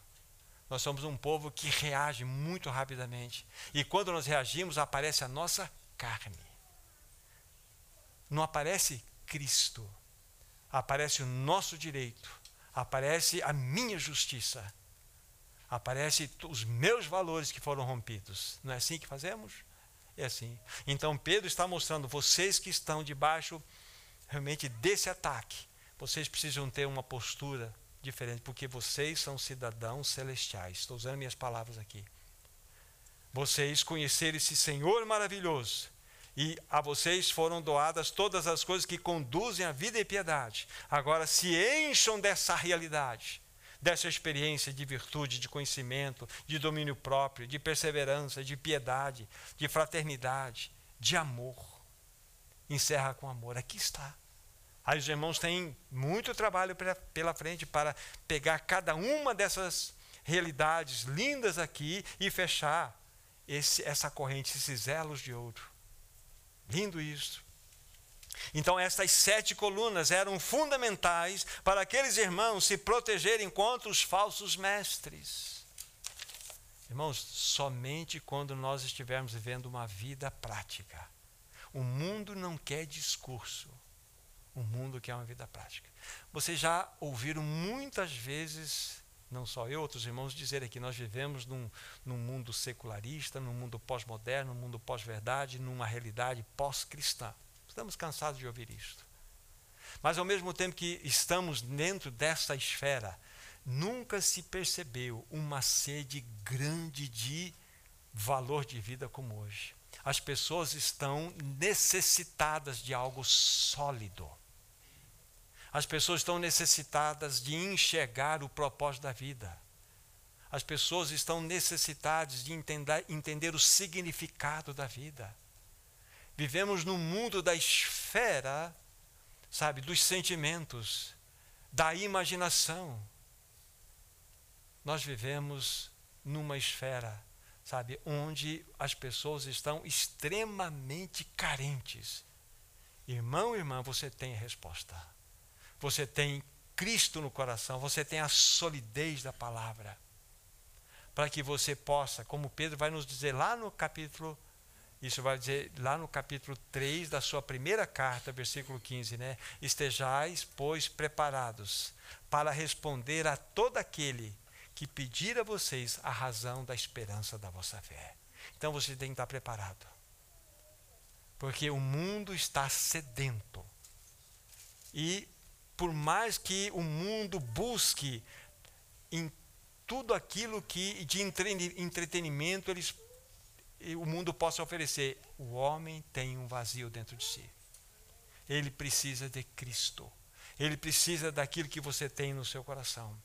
S1: Nós somos um povo que reage muito rapidamente. E quando nós reagimos, aparece a nossa carne. Não aparece Cristo. Aparece o nosso direito. Aparece a minha justiça. Aparece os meus valores que foram rompidos. Não é assim que fazemos? É assim. Então Pedro está mostrando, vocês que estão debaixo realmente desse ataque, vocês precisam ter uma postura diferente, porque vocês são cidadãos celestiais. Estou usando minhas palavras aqui. Vocês conheceram esse Senhor maravilhoso, e a vocês foram doadas todas as coisas que conduzem à vida e piedade. Agora se encham dessa realidade, dessa experiência de virtude, de conhecimento, de domínio próprio, de perseverança, de piedade, de fraternidade, de amor. Encerra com amor. Aqui está. Aí os irmãos têm muito trabalho pela frente para pegar cada uma dessas realidades lindas aqui e fechar esse, essa corrente, esses elos de ouro. Lindo isso. Então, essas sete colunas eram fundamentais para aqueles irmãos se protegerem contra os falsos mestres. Irmãos, somente quando nós estivermos vivendo uma vida prática. O mundo não quer discurso o mundo que é uma vida prática. Vocês já ouviram muitas vezes, não só eu, outros irmãos, dizer que nós vivemos num, num mundo secularista, num mundo pós-moderno, num mundo pós-verdade, numa realidade pós-cristã. Estamos cansados de ouvir isto. Mas ao mesmo tempo que estamos dentro dessa esfera, nunca se percebeu uma sede grande de valor de vida como hoje. As pessoas estão necessitadas de algo sólido. As pessoas estão necessitadas de enxergar o propósito da vida. As pessoas estão necessitadas de entender, entender o significado da vida. Vivemos no mundo da esfera, sabe, dos sentimentos, da imaginação. Nós vivemos numa esfera, sabe, onde as pessoas estão extremamente carentes. Irmão, irmã, você tem a resposta você tem Cristo no coração, você tem a solidez da palavra. Para que você possa, como Pedro vai nos dizer lá no capítulo, isso vai dizer lá no capítulo 3 da sua primeira carta, versículo 15, né? Estejais, pois, preparados para responder a todo aquele que pedir a vocês a razão da esperança da vossa fé. Então você tem que estar preparado. Porque o mundo está sedento. E por mais que o mundo busque em tudo aquilo que de entretenimento eles, o mundo possa oferecer, o homem tem um vazio dentro de si. Ele precisa de Cristo. Ele precisa daquilo que você tem no seu coração.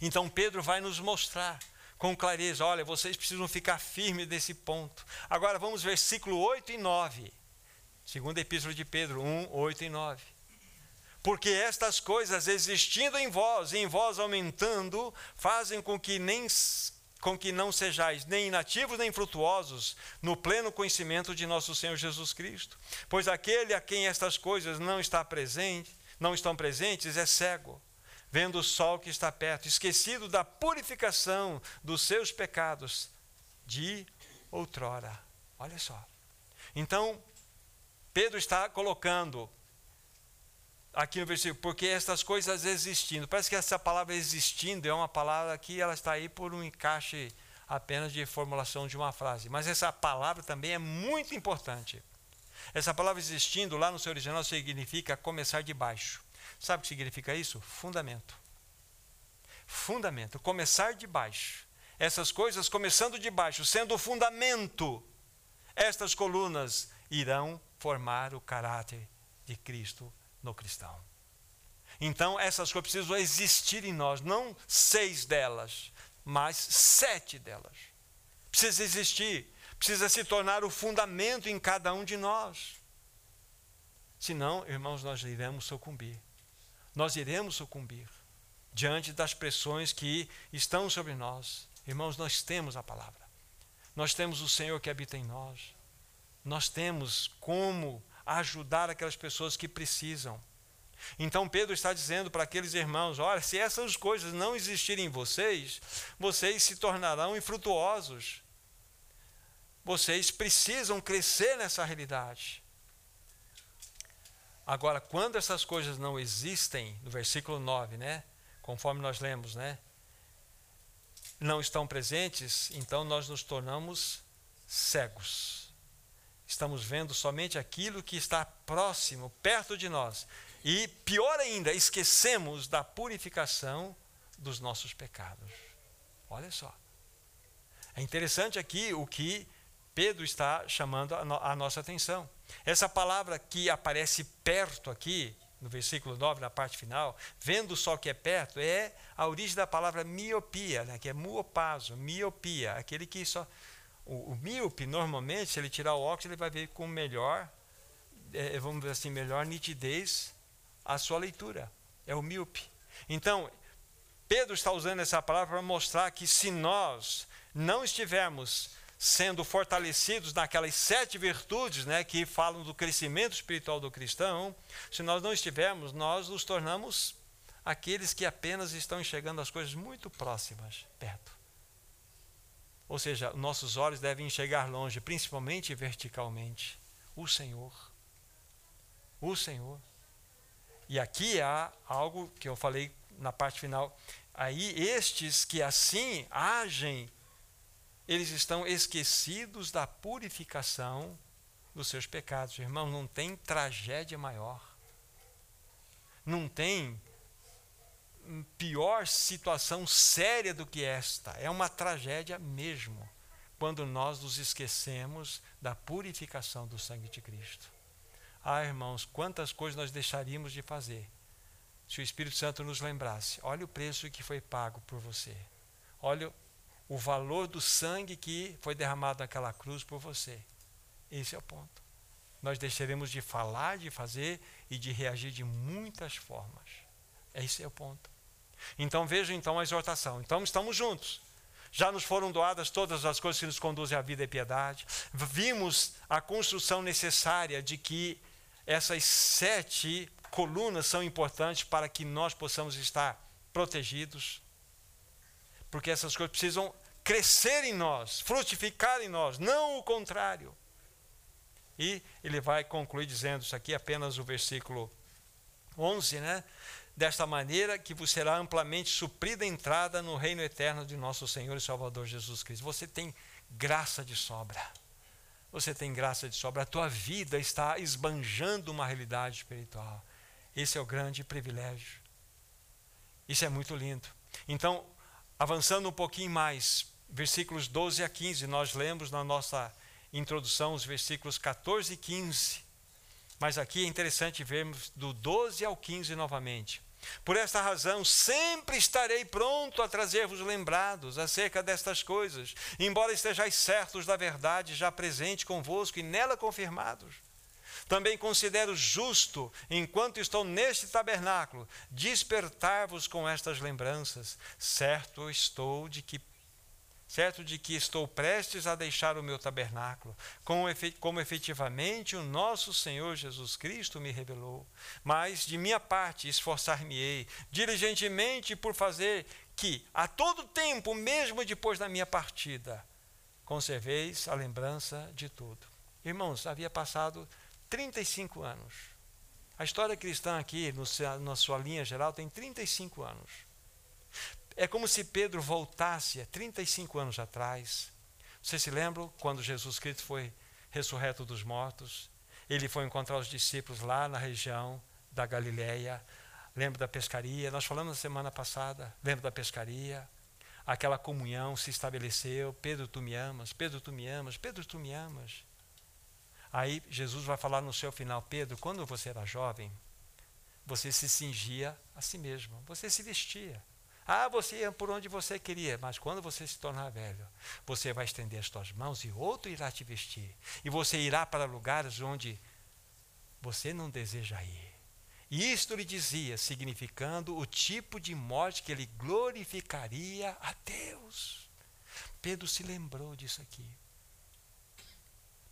S1: Então Pedro vai nos mostrar com clareza: olha, vocês precisam ficar firmes nesse ponto. Agora vamos versículo 8 e 9. Segunda Epístola de Pedro 1, 8 e 9. Porque estas coisas existindo em vós e em vós aumentando, fazem com que nem com que não sejais nem inativos nem frutuosos no pleno conhecimento de nosso Senhor Jesus Cristo. Pois aquele a quem estas coisas não está presente, não estão presentes é cego, vendo o sol que está perto, esquecido da purificação dos seus pecados de outrora. Olha só. Então, Pedro está colocando aqui no versículo, porque estas coisas existindo. Parece que essa palavra existindo é uma palavra que ela está aí por um encaixe apenas de formulação de uma frase. Mas essa palavra também é muito importante. Essa palavra existindo, lá no seu original, significa começar de baixo. Sabe o que significa isso? Fundamento. Fundamento. Começar de baixo. Essas coisas começando de baixo, sendo o fundamento, estas colunas irão formar o caráter de Cristo no cristão. Então, essas coisas precisam existir em nós, não seis delas, mas sete delas. Precisa existir, precisa se tornar o fundamento em cada um de nós. Senão, irmãos, nós iremos sucumbir. Nós iremos sucumbir diante das pressões que estão sobre nós. Irmãos, nós temos a palavra. Nós temos o Senhor que habita em nós. Nós temos como ajudar aquelas pessoas que precisam. Então Pedro está dizendo para aqueles irmãos: olha, se essas coisas não existirem em vocês, vocês se tornarão infrutuosos. Vocês precisam crescer nessa realidade. Agora, quando essas coisas não existem, no versículo 9, né? Conforme nós lemos, né? Não estão presentes, então nós nos tornamos cegos estamos vendo somente aquilo que está próximo, perto de nós. E, pior ainda, esquecemos da purificação dos nossos pecados. Olha só. É interessante aqui o que Pedro está chamando a, no, a nossa atenção. Essa palavra que aparece perto aqui, no versículo 9, na parte final, vendo o sol que é perto, é a origem da palavra miopia, né, que é muopaso, miopia, aquele que só o, o míope, normalmente, se ele tirar o óculos, ele vai ver com melhor, é, vamos dizer assim, melhor nitidez a sua leitura. É o míope. Então, Pedro está usando essa palavra para mostrar que se nós não estivermos sendo fortalecidos naquelas sete virtudes né, que falam do crescimento espiritual do cristão, se nós não estivermos, nós nos tornamos aqueles que apenas estão enxergando as coisas muito próximas, perto. Ou seja, nossos olhos devem enxergar longe, principalmente verticalmente, o Senhor. O Senhor. E aqui há algo que eu falei na parte final. Aí, estes que assim agem, eles estão esquecidos da purificação dos seus pecados. Irmão, não tem tragédia maior. Não tem pior situação séria do que esta. É uma tragédia mesmo, quando nós nos esquecemos da purificação do sangue de Cristo. Ah, irmãos, quantas coisas nós deixaríamos de fazer se o Espírito Santo nos lembrasse: olha o preço que foi pago por você, olha o valor do sangue que foi derramado naquela cruz por você. Esse é o ponto. Nós deixaremos de falar, de fazer e de reagir de muitas formas. Esse é o ponto. Então veja então a exortação. Então estamos juntos. Já nos foram doadas todas as coisas que nos conduzem à vida e piedade. Vimos a construção necessária de que essas sete colunas são importantes para que nós possamos estar protegidos. Porque essas coisas precisam crescer em nós, frutificar em nós, não o contrário. E ele vai concluir dizendo isso aqui, apenas o versículo 11, né? Desta maneira que vos será amplamente suprida a entrada no reino eterno de nosso Senhor e Salvador Jesus Cristo. Você tem graça de sobra. Você tem graça de sobra. A tua vida está esbanjando uma realidade espiritual. Esse é o grande privilégio. Isso é muito lindo. Então, avançando um pouquinho mais, versículos 12 a 15, nós lemos na nossa introdução os versículos 14 e 15. Mas aqui é interessante vermos do 12 ao 15 novamente. Por esta razão, sempre estarei pronto a trazer-vos lembrados acerca destas coisas, embora estejais certos da verdade já presente convosco e nela confirmados. Também considero justo, enquanto estou neste tabernáculo, despertar-vos com estas lembranças. Certo estou de que certo de que estou prestes a deixar o meu tabernáculo, como efetivamente o nosso Senhor Jesus Cristo me revelou. Mas, de minha parte, esforçar-me-ei diligentemente por fazer que, a todo tempo, mesmo depois da minha partida, conserveis a lembrança de tudo. Irmãos, havia passado 35 anos. A história cristã aqui, no, na sua linha geral, tem 35 anos. É como se Pedro voltasse a 35 anos atrás. Vocês se lembram quando Jesus Cristo foi ressurreto dos mortos? Ele foi encontrar os discípulos lá na região da Galileia. Lembra da pescaria? Nós falamos na semana passada. Lembra da pescaria? Aquela comunhão se estabeleceu. Pedro, tu me amas. Pedro, tu me amas. Pedro, tu me amas. Aí Jesus vai falar no seu final: Pedro, quando você era jovem, você se cingia a si mesmo. Você se vestia. Ah, você ia por onde você queria, mas quando você se tornar velho, você vai estender as suas mãos e outro irá te vestir. E você irá para lugares onde você não deseja ir. E isto lhe dizia, significando o tipo de morte que ele glorificaria a Deus. Pedro se lembrou disso aqui.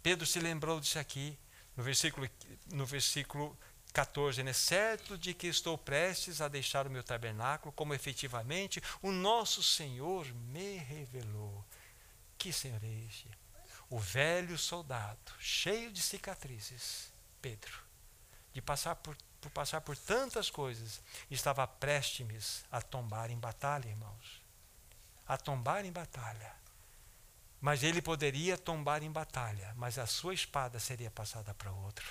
S1: Pedro se lembrou disso aqui, no versículo, no versículo 14, né? Certo de que estou prestes a deixar o meu tabernáculo, como efetivamente o nosso Senhor me revelou. Que Senhor é este? O velho soldado, cheio de cicatrizes, Pedro, de passar por, por passar por tantas coisas, estava prestes a tombar em batalha, irmãos. A tombar em batalha. Mas ele poderia tombar em batalha, mas a sua espada seria passada para outro.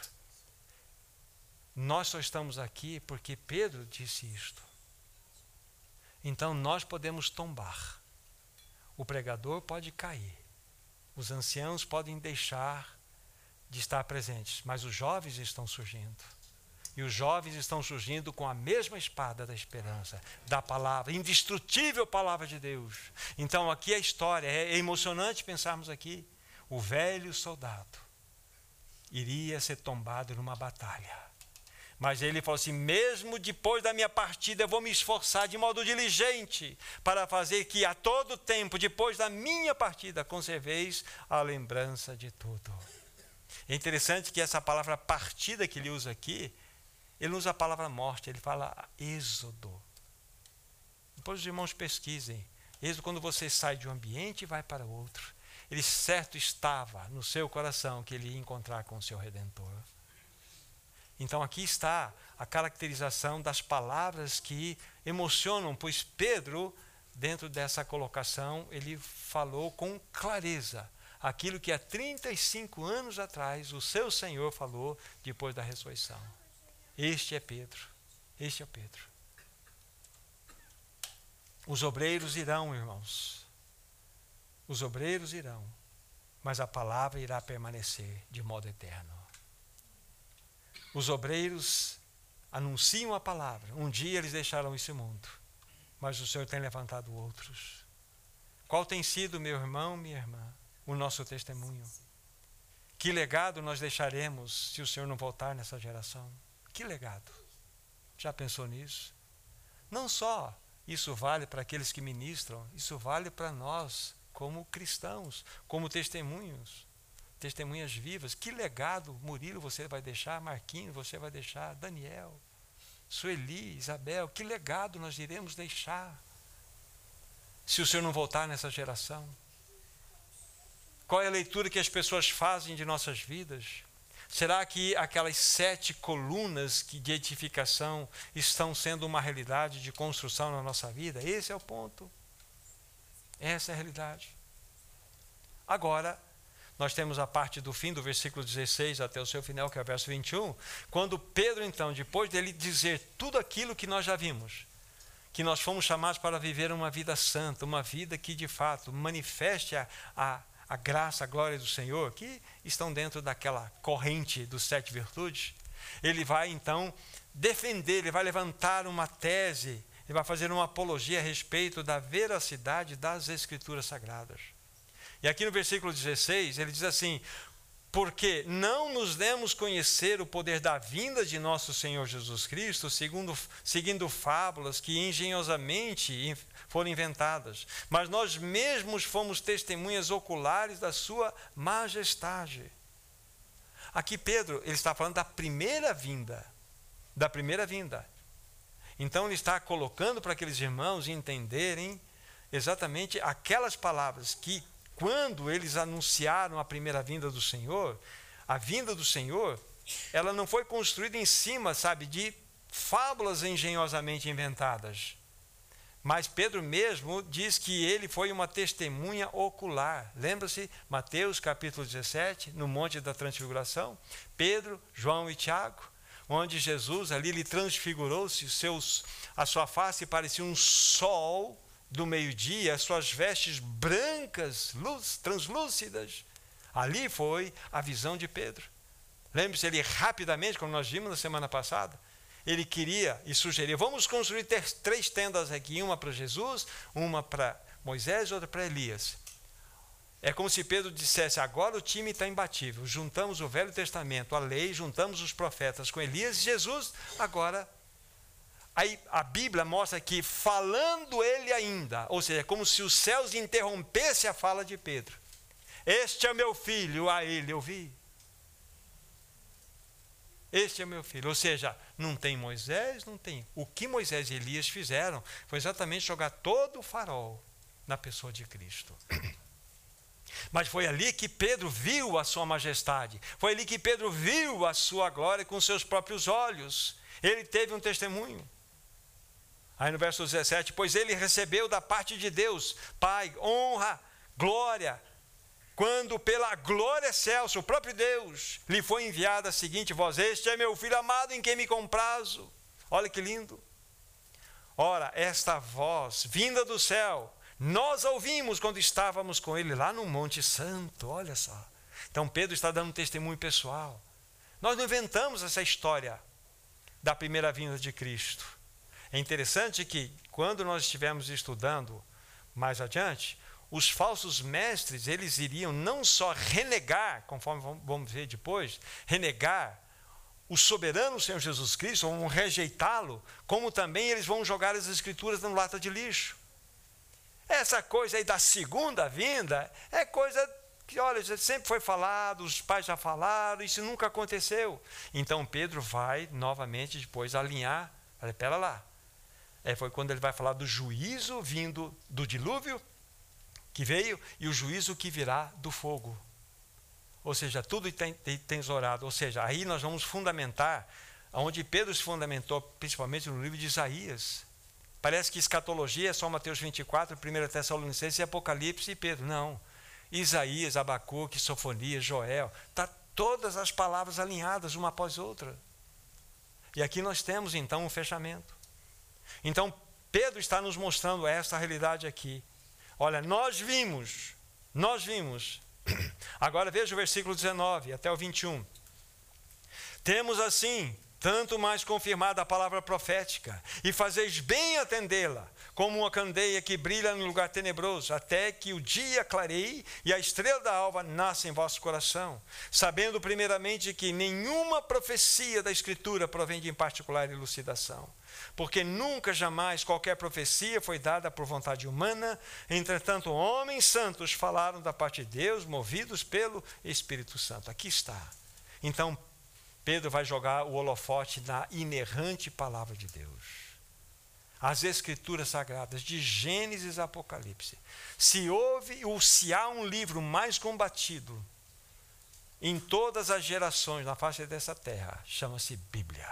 S1: Nós só estamos aqui porque Pedro disse isto. Então nós podemos tombar. O pregador pode cair. Os anciãos podem deixar de estar presentes, mas os jovens estão surgindo. E os jovens estão surgindo com a mesma espada da esperança, da palavra, indestrutível palavra de Deus. Então aqui a história, é emocionante pensarmos aqui. O velho soldado iria ser tombado numa batalha mas ele falou assim: mesmo depois da minha partida, eu vou me esforçar de modo diligente para fazer que a todo tempo, depois da minha partida, conserveis a lembrança de tudo. É interessante que essa palavra partida que ele usa aqui, ele usa a palavra morte, ele fala êxodo. Depois os irmãos pesquisem. Êxodo quando você sai de um ambiente e vai para outro. Ele certo estava no seu coração que ele ia encontrar com o seu redentor. Então aqui está a caracterização das palavras que emocionam, pois Pedro, dentro dessa colocação, ele falou com clareza aquilo que há 35 anos atrás o seu Senhor falou depois da ressurreição. Este é Pedro. Este é Pedro. Os obreiros irão, irmãos. Os obreiros irão, mas a palavra irá permanecer de modo eterno. Os obreiros anunciam a palavra. Um dia eles deixarão esse mundo, mas o Senhor tem levantado outros. Qual tem sido, meu irmão, minha irmã, o nosso testemunho? Que legado nós deixaremos se o Senhor não voltar nessa geração? Que legado? Já pensou nisso? Não só isso vale para aqueles que ministram, isso vale para nós, como cristãos, como testemunhos testemunhas vivas. Que legado, Murilo, você vai deixar, Marquinhos, você vai deixar, Daniel, Sueli, Isabel, que legado nós iremos deixar se o Senhor não voltar nessa geração? Qual é a leitura que as pessoas fazem de nossas vidas? Será que aquelas sete colunas de edificação estão sendo uma realidade de construção na nossa vida? Esse é o ponto. Essa é a realidade. Agora, nós temos a parte do fim do versículo 16 até o seu final, que é o verso 21, quando Pedro, então, depois dele dizer tudo aquilo que nós já vimos, que nós fomos chamados para viver uma vida santa, uma vida que de fato manifeste a, a, a graça, a glória do Senhor, que estão dentro daquela corrente dos sete virtudes, ele vai então defender, ele vai levantar uma tese, ele vai fazer uma apologia a respeito da veracidade das Escrituras Sagradas. E aqui no versículo 16, ele diz assim: Porque não nos demos conhecer o poder da vinda de nosso Senhor Jesus Cristo, segundo, seguindo fábulas que engenhosamente foram inventadas, mas nós mesmos fomos testemunhas oculares da Sua majestade. Aqui Pedro, ele está falando da primeira vinda, da primeira vinda. Então ele está colocando para aqueles irmãos entenderem exatamente aquelas palavras que quando eles anunciaram a primeira vinda do Senhor, a vinda do Senhor, ela não foi construída em cima, sabe, de fábulas engenhosamente inventadas. Mas Pedro mesmo diz que ele foi uma testemunha ocular. Lembra-se, Mateus capítulo 17, no Monte da Transfiguração? Pedro, João e Tiago, onde Jesus ali lhe transfigurou-se, a sua face parecia um sol do meio-dia, as suas vestes brancas, luz, translúcidas. Ali foi a visão de Pedro. Lembre-se, ele rapidamente, como nós vimos na semana passada, ele queria e sugeria: vamos construir três tendas aqui, uma para Jesus, uma para Moisés e outra para Elias. É como se Pedro dissesse: agora o time está imbatível. Juntamos o Velho Testamento, a lei, juntamos os profetas com Elias e Jesus, agora. Aí a Bíblia mostra que falando ele ainda, ou seja, como se os céus interrompessem a fala de Pedro. Este é meu filho, a ele eu vi. Este é meu filho. Ou seja, não tem Moisés, não tem. O que Moisés e Elias fizeram foi exatamente jogar todo o farol na pessoa de Cristo. Mas foi ali que Pedro viu a sua majestade. Foi ali que Pedro viu a sua glória com seus próprios olhos. Ele teve um testemunho. Aí no verso 17: Pois ele recebeu da parte de Deus, Pai, honra, glória, quando pela glória excelsa, o próprio Deus, lhe foi enviada a seguinte voz: Este é meu filho amado em quem me comprazo. Olha que lindo. Ora, esta voz vinda do céu, nós a ouvimos quando estávamos com ele lá no Monte Santo. Olha só. Então Pedro está dando um testemunho pessoal. Nós não inventamos essa história da primeira vinda de Cristo. É interessante que quando nós estivermos estudando mais adiante, os falsos mestres, eles iriam não só renegar, conforme vamos ver depois, renegar o soberano Senhor Jesus Cristo, vão rejeitá-lo, como também eles vão jogar as escrituras no lata de lixo. Essa coisa aí da segunda vinda é coisa que, olha, sempre foi falado, os pais já falaram, isso nunca aconteceu. Então Pedro vai novamente depois alinhar, espera lá. É, foi quando ele vai falar do juízo vindo do dilúvio que veio e o juízo que virá do fogo. Ou seja, tudo tem, tem, tesourado. Ou seja, aí nós vamos fundamentar, onde Pedro se fundamentou, principalmente no livro de Isaías. Parece que escatologia é só Mateus 24, 1 Tessalonicenses e Apocalipse e Pedro. Não. Isaías, Abacuque, Sofonias, Joel. Está todas as palavras alinhadas uma após outra. E aqui nós temos então um fechamento. Então, Pedro está nos mostrando essa realidade aqui. Olha, nós vimos, nós vimos. Agora veja o versículo 19 até o 21. Temos assim tanto mais confirmada a palavra profética, e fazeis bem atendê-la, como uma candeia que brilha no lugar tenebroso, até que o dia clareie e a estrela da alva nasça em vosso coração, sabendo primeiramente que nenhuma profecia da Escritura provém de em particular elucidação porque nunca jamais qualquer profecia foi dada por vontade humana, entretanto, homens santos falaram da parte de Deus, movidos pelo Espírito Santo. Aqui está. Então, Pedro vai jogar o holofote na inerrante palavra de Deus. As escrituras sagradas, de Gênesis a Apocalipse. Se houve ou se há um livro mais combatido em todas as gerações na face dessa terra, chama-se Bíblia.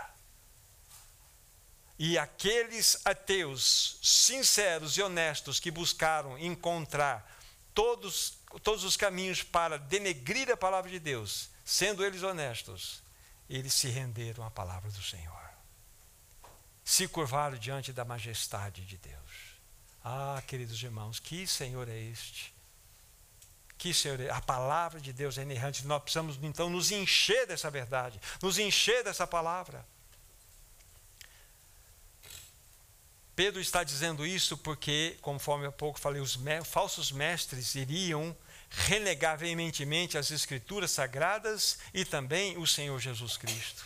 S1: E aqueles ateus sinceros e honestos que buscaram encontrar todos, todos os caminhos para denegrir a palavra de Deus, sendo eles honestos, eles se renderam à palavra do Senhor. Se curvaram diante da majestade de Deus. Ah, queridos irmãos, que Senhor é este? Que Senhor, é? a palavra de Deus é inerrante. Nós precisamos então nos encher dessa verdade, nos encher dessa palavra. Pedro está dizendo isso porque, conforme há pouco falei, os me falsos mestres iriam renegar veementemente as Escrituras sagradas e também o Senhor Jesus Cristo.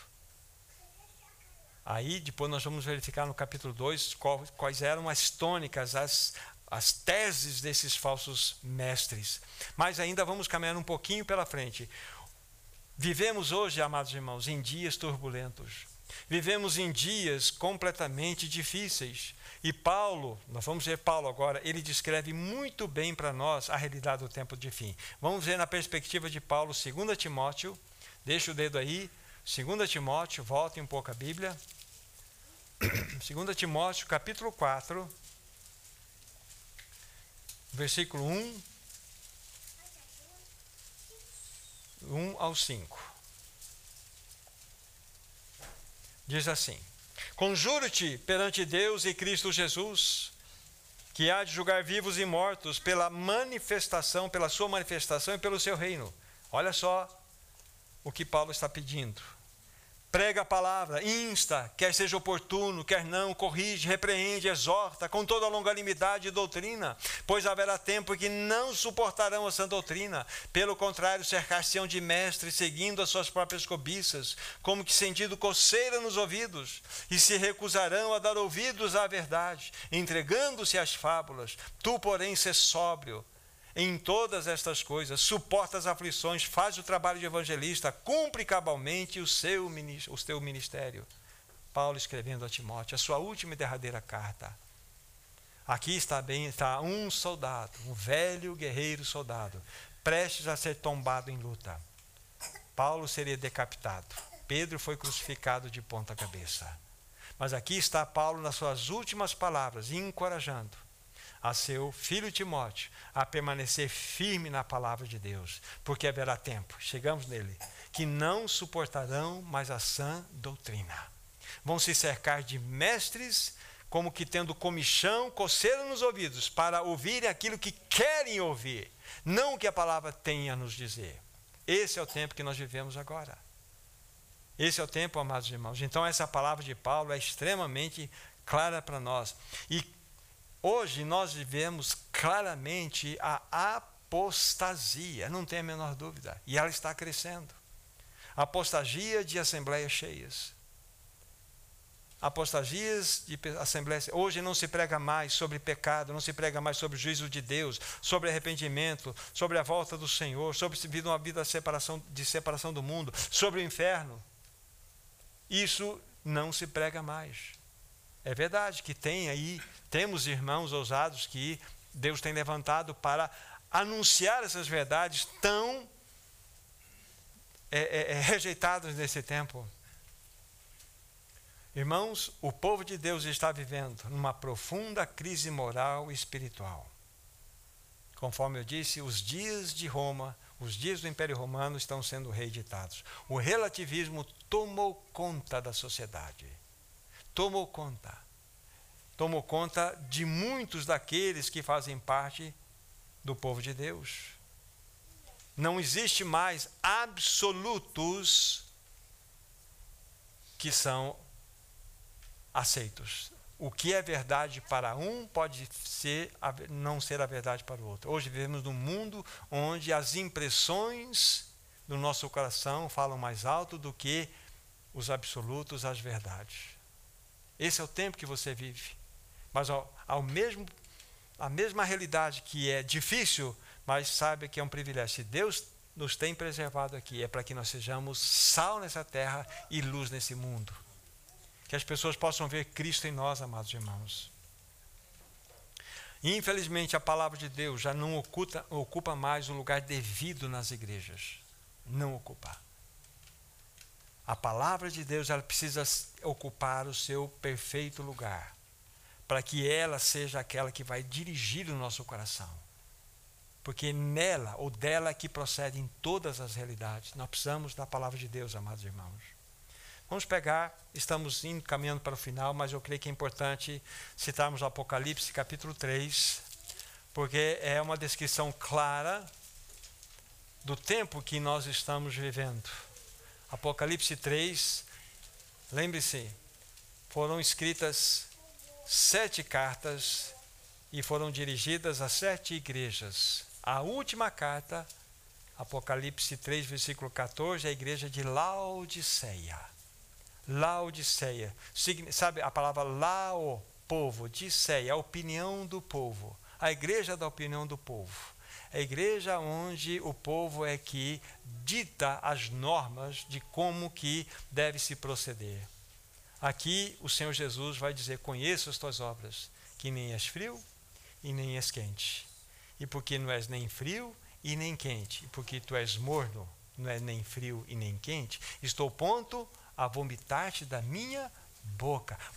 S1: Aí, depois, nós vamos verificar no capítulo 2 quais eram as tônicas, as, as teses desses falsos mestres. Mas ainda vamos caminhar um pouquinho pela frente. Vivemos hoje, amados irmãos, em dias turbulentos. Vivemos em dias completamente difíceis. E Paulo, nós vamos ver Paulo agora, ele descreve muito bem para nós a realidade do tempo de fim. Vamos ver na perspectiva de Paulo, 2 Timóteo, deixa o dedo aí, 2 Timóteo, volte um pouco a Bíblia. 2 Timóteo, capítulo 4, versículo 1, 1 ao 5. Diz assim: Conjuro-te perante Deus e Cristo Jesus, que há de julgar vivos e mortos pela manifestação, pela sua manifestação e pelo seu reino. Olha só o que Paulo está pedindo prega a palavra, insta, quer seja oportuno, quer não, corrige, repreende, exorta, com toda a longanimidade e doutrina, pois haverá tempo que não suportarão essa doutrina, pelo contrário, cercar-se-ão de mestres, seguindo as suas próprias cobiças, como que sentindo coceira nos ouvidos, e se recusarão a dar ouvidos à verdade, entregando-se às fábulas. Tu, porém, se sóbrio, em todas estas coisas, suporta as aflições, faz o trabalho de evangelista, cumpre cabalmente o seu o seu ministério. Paulo escrevendo a Timóteo, a sua última e derradeira carta. Aqui está bem, está um soldado, um velho guerreiro soldado, prestes a ser tombado em luta. Paulo seria decapitado. Pedro foi crucificado de ponta cabeça. Mas aqui está Paulo nas suas últimas palavras, encorajando a seu filho Timóteo a permanecer firme na palavra de Deus, porque haverá tempo, chegamos nele, que não suportarão mais a sã doutrina. Vão se cercar de mestres, como que tendo comichão, coceira nos ouvidos, para ouvirem aquilo que querem ouvir, não o que a palavra tem a nos dizer. Esse é o tempo que nós vivemos agora. Esse é o tempo, amados irmãos. Então, essa palavra de Paulo é extremamente clara para nós. E Hoje nós vivemos claramente a apostasia, não tem a menor dúvida, e ela está crescendo. Apostasia de assembleias cheias. Apostasias de assembleias. Hoje não se prega mais sobre pecado, não se prega mais sobre o juízo de Deus, sobre arrependimento, sobre a volta do Senhor, sobre uma vida de separação, de separação do mundo, sobre o inferno. Isso não se prega mais. É verdade que tem aí temos irmãos ousados que Deus tem levantado para anunciar essas verdades tão é, é, é, rejeitadas nesse tempo. Irmãos, o povo de Deus está vivendo numa profunda crise moral e espiritual. Conforme eu disse, os dias de Roma, os dias do Império Romano estão sendo reeditados. O relativismo tomou conta da sociedade. Tomou conta tomou conta de muitos daqueles que fazem parte do povo de Deus. Não existe mais absolutos que são aceitos. O que é verdade para um pode ser não ser a verdade para o outro. Hoje vivemos num mundo onde as impressões do nosso coração falam mais alto do que os absolutos, as verdades. Esse é o tempo que você vive. Mas ao, ao mesmo, a mesma realidade que é difícil, mas sabe que é um privilégio. Se Deus nos tem preservado aqui, é para que nós sejamos sal nessa terra e luz nesse mundo. Que as pessoas possam ver Cristo em nós, amados irmãos. Infelizmente, a palavra de Deus já não oculta, ocupa mais o lugar devido nas igrejas. Não ocupa. A palavra de Deus ela precisa ocupar o seu perfeito lugar para que ela seja aquela que vai dirigir o nosso coração. Porque nela ou dela é que procedem todas as realidades. Nós precisamos da palavra de Deus, amados irmãos. Vamos pegar, estamos indo caminhando para o final, mas eu creio que é importante citarmos Apocalipse capítulo 3, porque é uma descrição clara do tempo que nós estamos vivendo. Apocalipse 3, lembre-se, foram escritas sete cartas e foram dirigidas a sete igrejas. A última carta, Apocalipse 3, versículo 14, é a igreja de Laodiceia. Laodiceia. Sabe a palavra lao, povo, Diceia, a opinião do povo. A igreja da opinião do povo. A igreja onde o povo é que dita as normas de como que deve se proceder. Aqui o Senhor Jesus vai dizer: Conheço as tuas obras, que nem és frio e nem és quente. E porque não és nem frio e nem quente, porque tu és morno, não é nem frio e nem quente, estou ponto a vomitar-te da minha.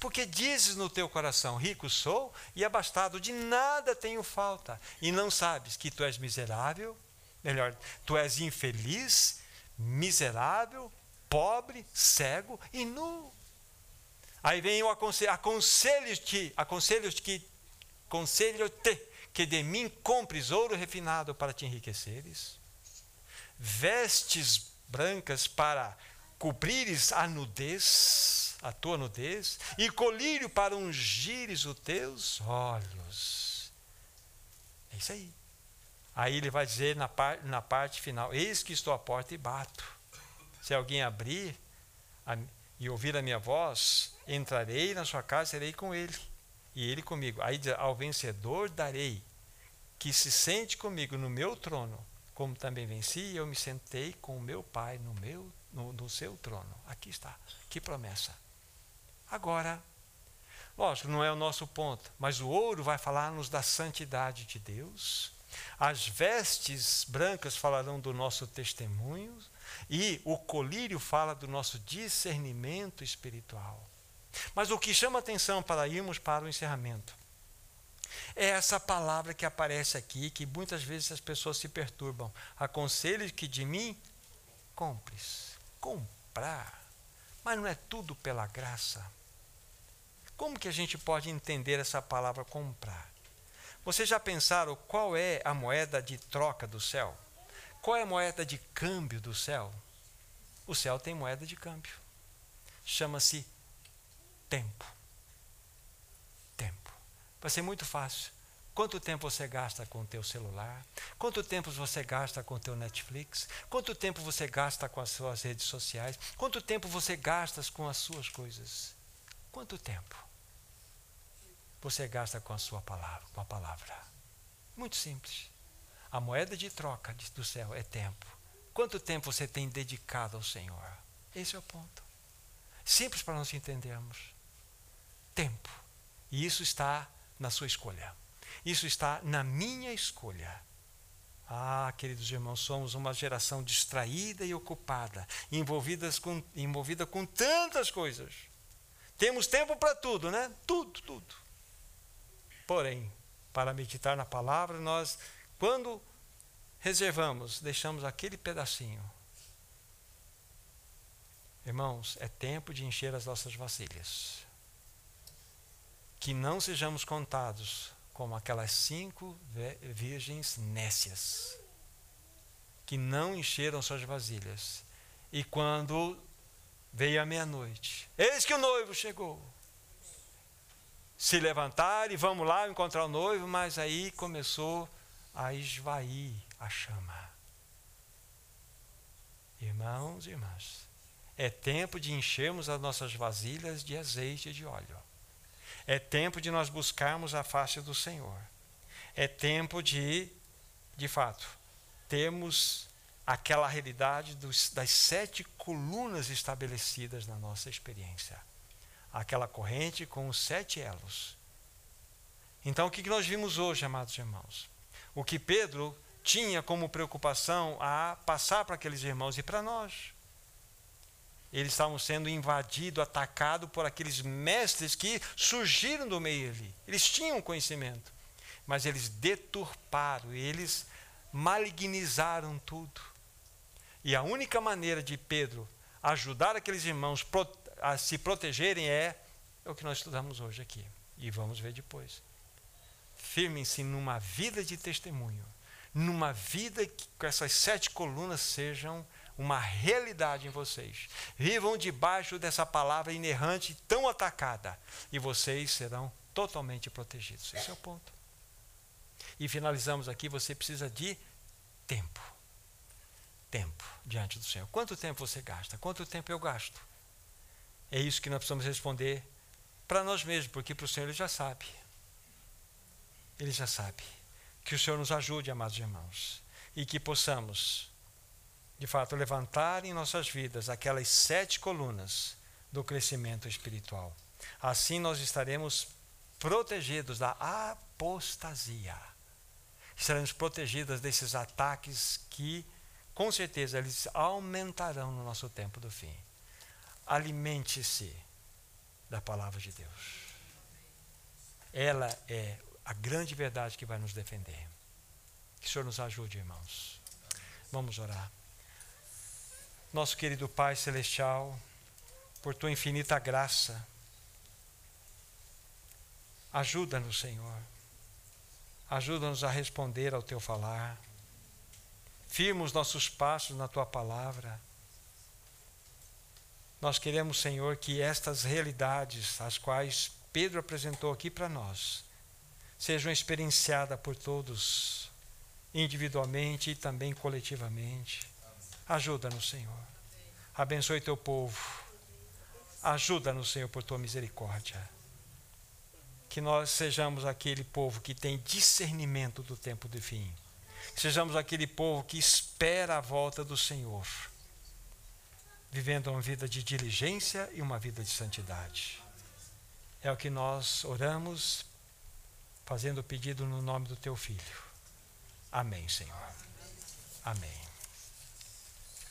S1: Porque dizes no teu coração: Rico sou e abastado, de nada tenho falta. E não sabes que tu és miserável, melhor, tu és infeliz, miserável, pobre, cego e nu. Aí vem o aconselho, aconselho-te, aconselho-te aconselho-te que de mim compres ouro refinado para te enriqueceres, vestes brancas para cobrires a nudez, a tua nudez, e colírio para ungires os teus olhos. É isso aí. Aí ele vai dizer na, par, na parte final: Eis que estou à porta e bato. Se alguém abrir a, e ouvir a minha voz, entrarei na sua casa, serei com ele, e ele comigo. Aí diz, ao vencedor darei, que se sente comigo no meu trono, como também venci, eu me sentei com o meu Pai no meu no, no seu trono. Aqui está. Que promessa. Agora, lógico, não é o nosso ponto, mas o ouro vai falar-nos da santidade de Deus. As vestes brancas falarão do nosso testemunho e o colírio fala do nosso discernimento espiritual. Mas o que chama atenção para irmos para o encerramento é essa palavra que aparece aqui, que muitas vezes as pessoas se perturbam. Aconselho que de mim compres. Comprar. Mas não é tudo pela graça. Como que a gente pode entender essa palavra comprar? Vocês já pensaram qual é a moeda de troca do céu? Qual é a moeda de câmbio do céu? O céu tem moeda de câmbio. Chama-se tempo. Tempo. Vai ser muito fácil. Quanto tempo você gasta com o teu celular? Quanto tempo você gasta com o teu Netflix? Quanto tempo você gasta com as suas redes sociais? Quanto tempo você gasta com as suas coisas? Quanto tempo você gasta com a sua palavra, com a palavra? Muito simples. A moeda de troca do céu é tempo. Quanto tempo você tem dedicado ao Senhor? Esse é o ponto. Simples para nós entendermos. Tempo. E isso está na sua escolha. Isso está na minha escolha. Ah, queridos irmãos, somos uma geração distraída e ocupada, envolvidas com, envolvida com tantas coisas. Temos tempo para tudo, né? Tudo, tudo. Porém, para meditar na palavra, nós, quando reservamos, deixamos aquele pedacinho. Irmãos, é tempo de encher as nossas vasilhas. Que não sejamos contados como aquelas cinco virgens nécias, que não encheram suas vasilhas. E quando veio a meia-noite, eis que o noivo chegou. Se levantaram e vamos lá encontrar o noivo, mas aí começou a esvair a chama. Irmãos e irmãs, é tempo de enchermos as nossas vasilhas de azeite e de óleo. É tempo de nós buscarmos a face do Senhor. É tempo de, de fato, termos aquela realidade dos, das sete colunas estabelecidas na nossa experiência. Aquela corrente com os sete elos. Então, o que nós vimos hoje, amados irmãos? O que Pedro tinha como preocupação a passar para aqueles irmãos e para nós. Eles estavam sendo invadidos, atacados por aqueles mestres que surgiram do meio ali. Eles tinham conhecimento, mas eles deturparam, eles malignizaram tudo. E a única maneira de Pedro ajudar aqueles irmãos a se protegerem é, é o que nós estudamos hoje aqui. E vamos ver depois. Firmem-se numa vida de testemunho numa vida que essas sete colunas sejam uma realidade em vocês. Vivam debaixo dessa palavra inerrante tão atacada e vocês serão totalmente protegidos. Esse é o ponto. E finalizamos aqui, você precisa de tempo. Tempo diante do Senhor. Quanto tempo você gasta? Quanto tempo eu gasto? É isso que nós precisamos responder para nós mesmos, porque para o Senhor ele já sabe. Ele já sabe. Que o Senhor nos ajude, amados irmãos, e que possamos, de fato, levantar em nossas vidas aquelas sete colunas do crescimento espiritual. Assim nós estaremos protegidos da apostasia. Estaremos protegidos desses ataques que, com certeza, eles aumentarão no nosso tempo do fim. Alimente-se da palavra de Deus. Ela é a grande verdade que vai nos defender. Que o Senhor nos ajude, irmãos. Vamos orar. Nosso querido Pai Celestial, por tua infinita graça, ajuda-nos, Senhor. Ajuda-nos a responder ao teu falar. Firma os nossos passos na tua palavra. Nós queremos, Senhor, que estas realidades, as quais Pedro apresentou aqui para nós, sejam experienciadas por todos, individualmente e também coletivamente. Ajuda-nos, Senhor. Abençoe teu povo. Ajuda-nos, Senhor, por tua misericórdia. Que nós sejamos aquele povo que tem discernimento do tempo de fim. Sejamos aquele povo que espera a volta do Senhor, vivendo uma vida de diligência e uma vida de santidade. É o que nós oramos fazendo o pedido no nome do teu filho. Amém, Senhor. Amém.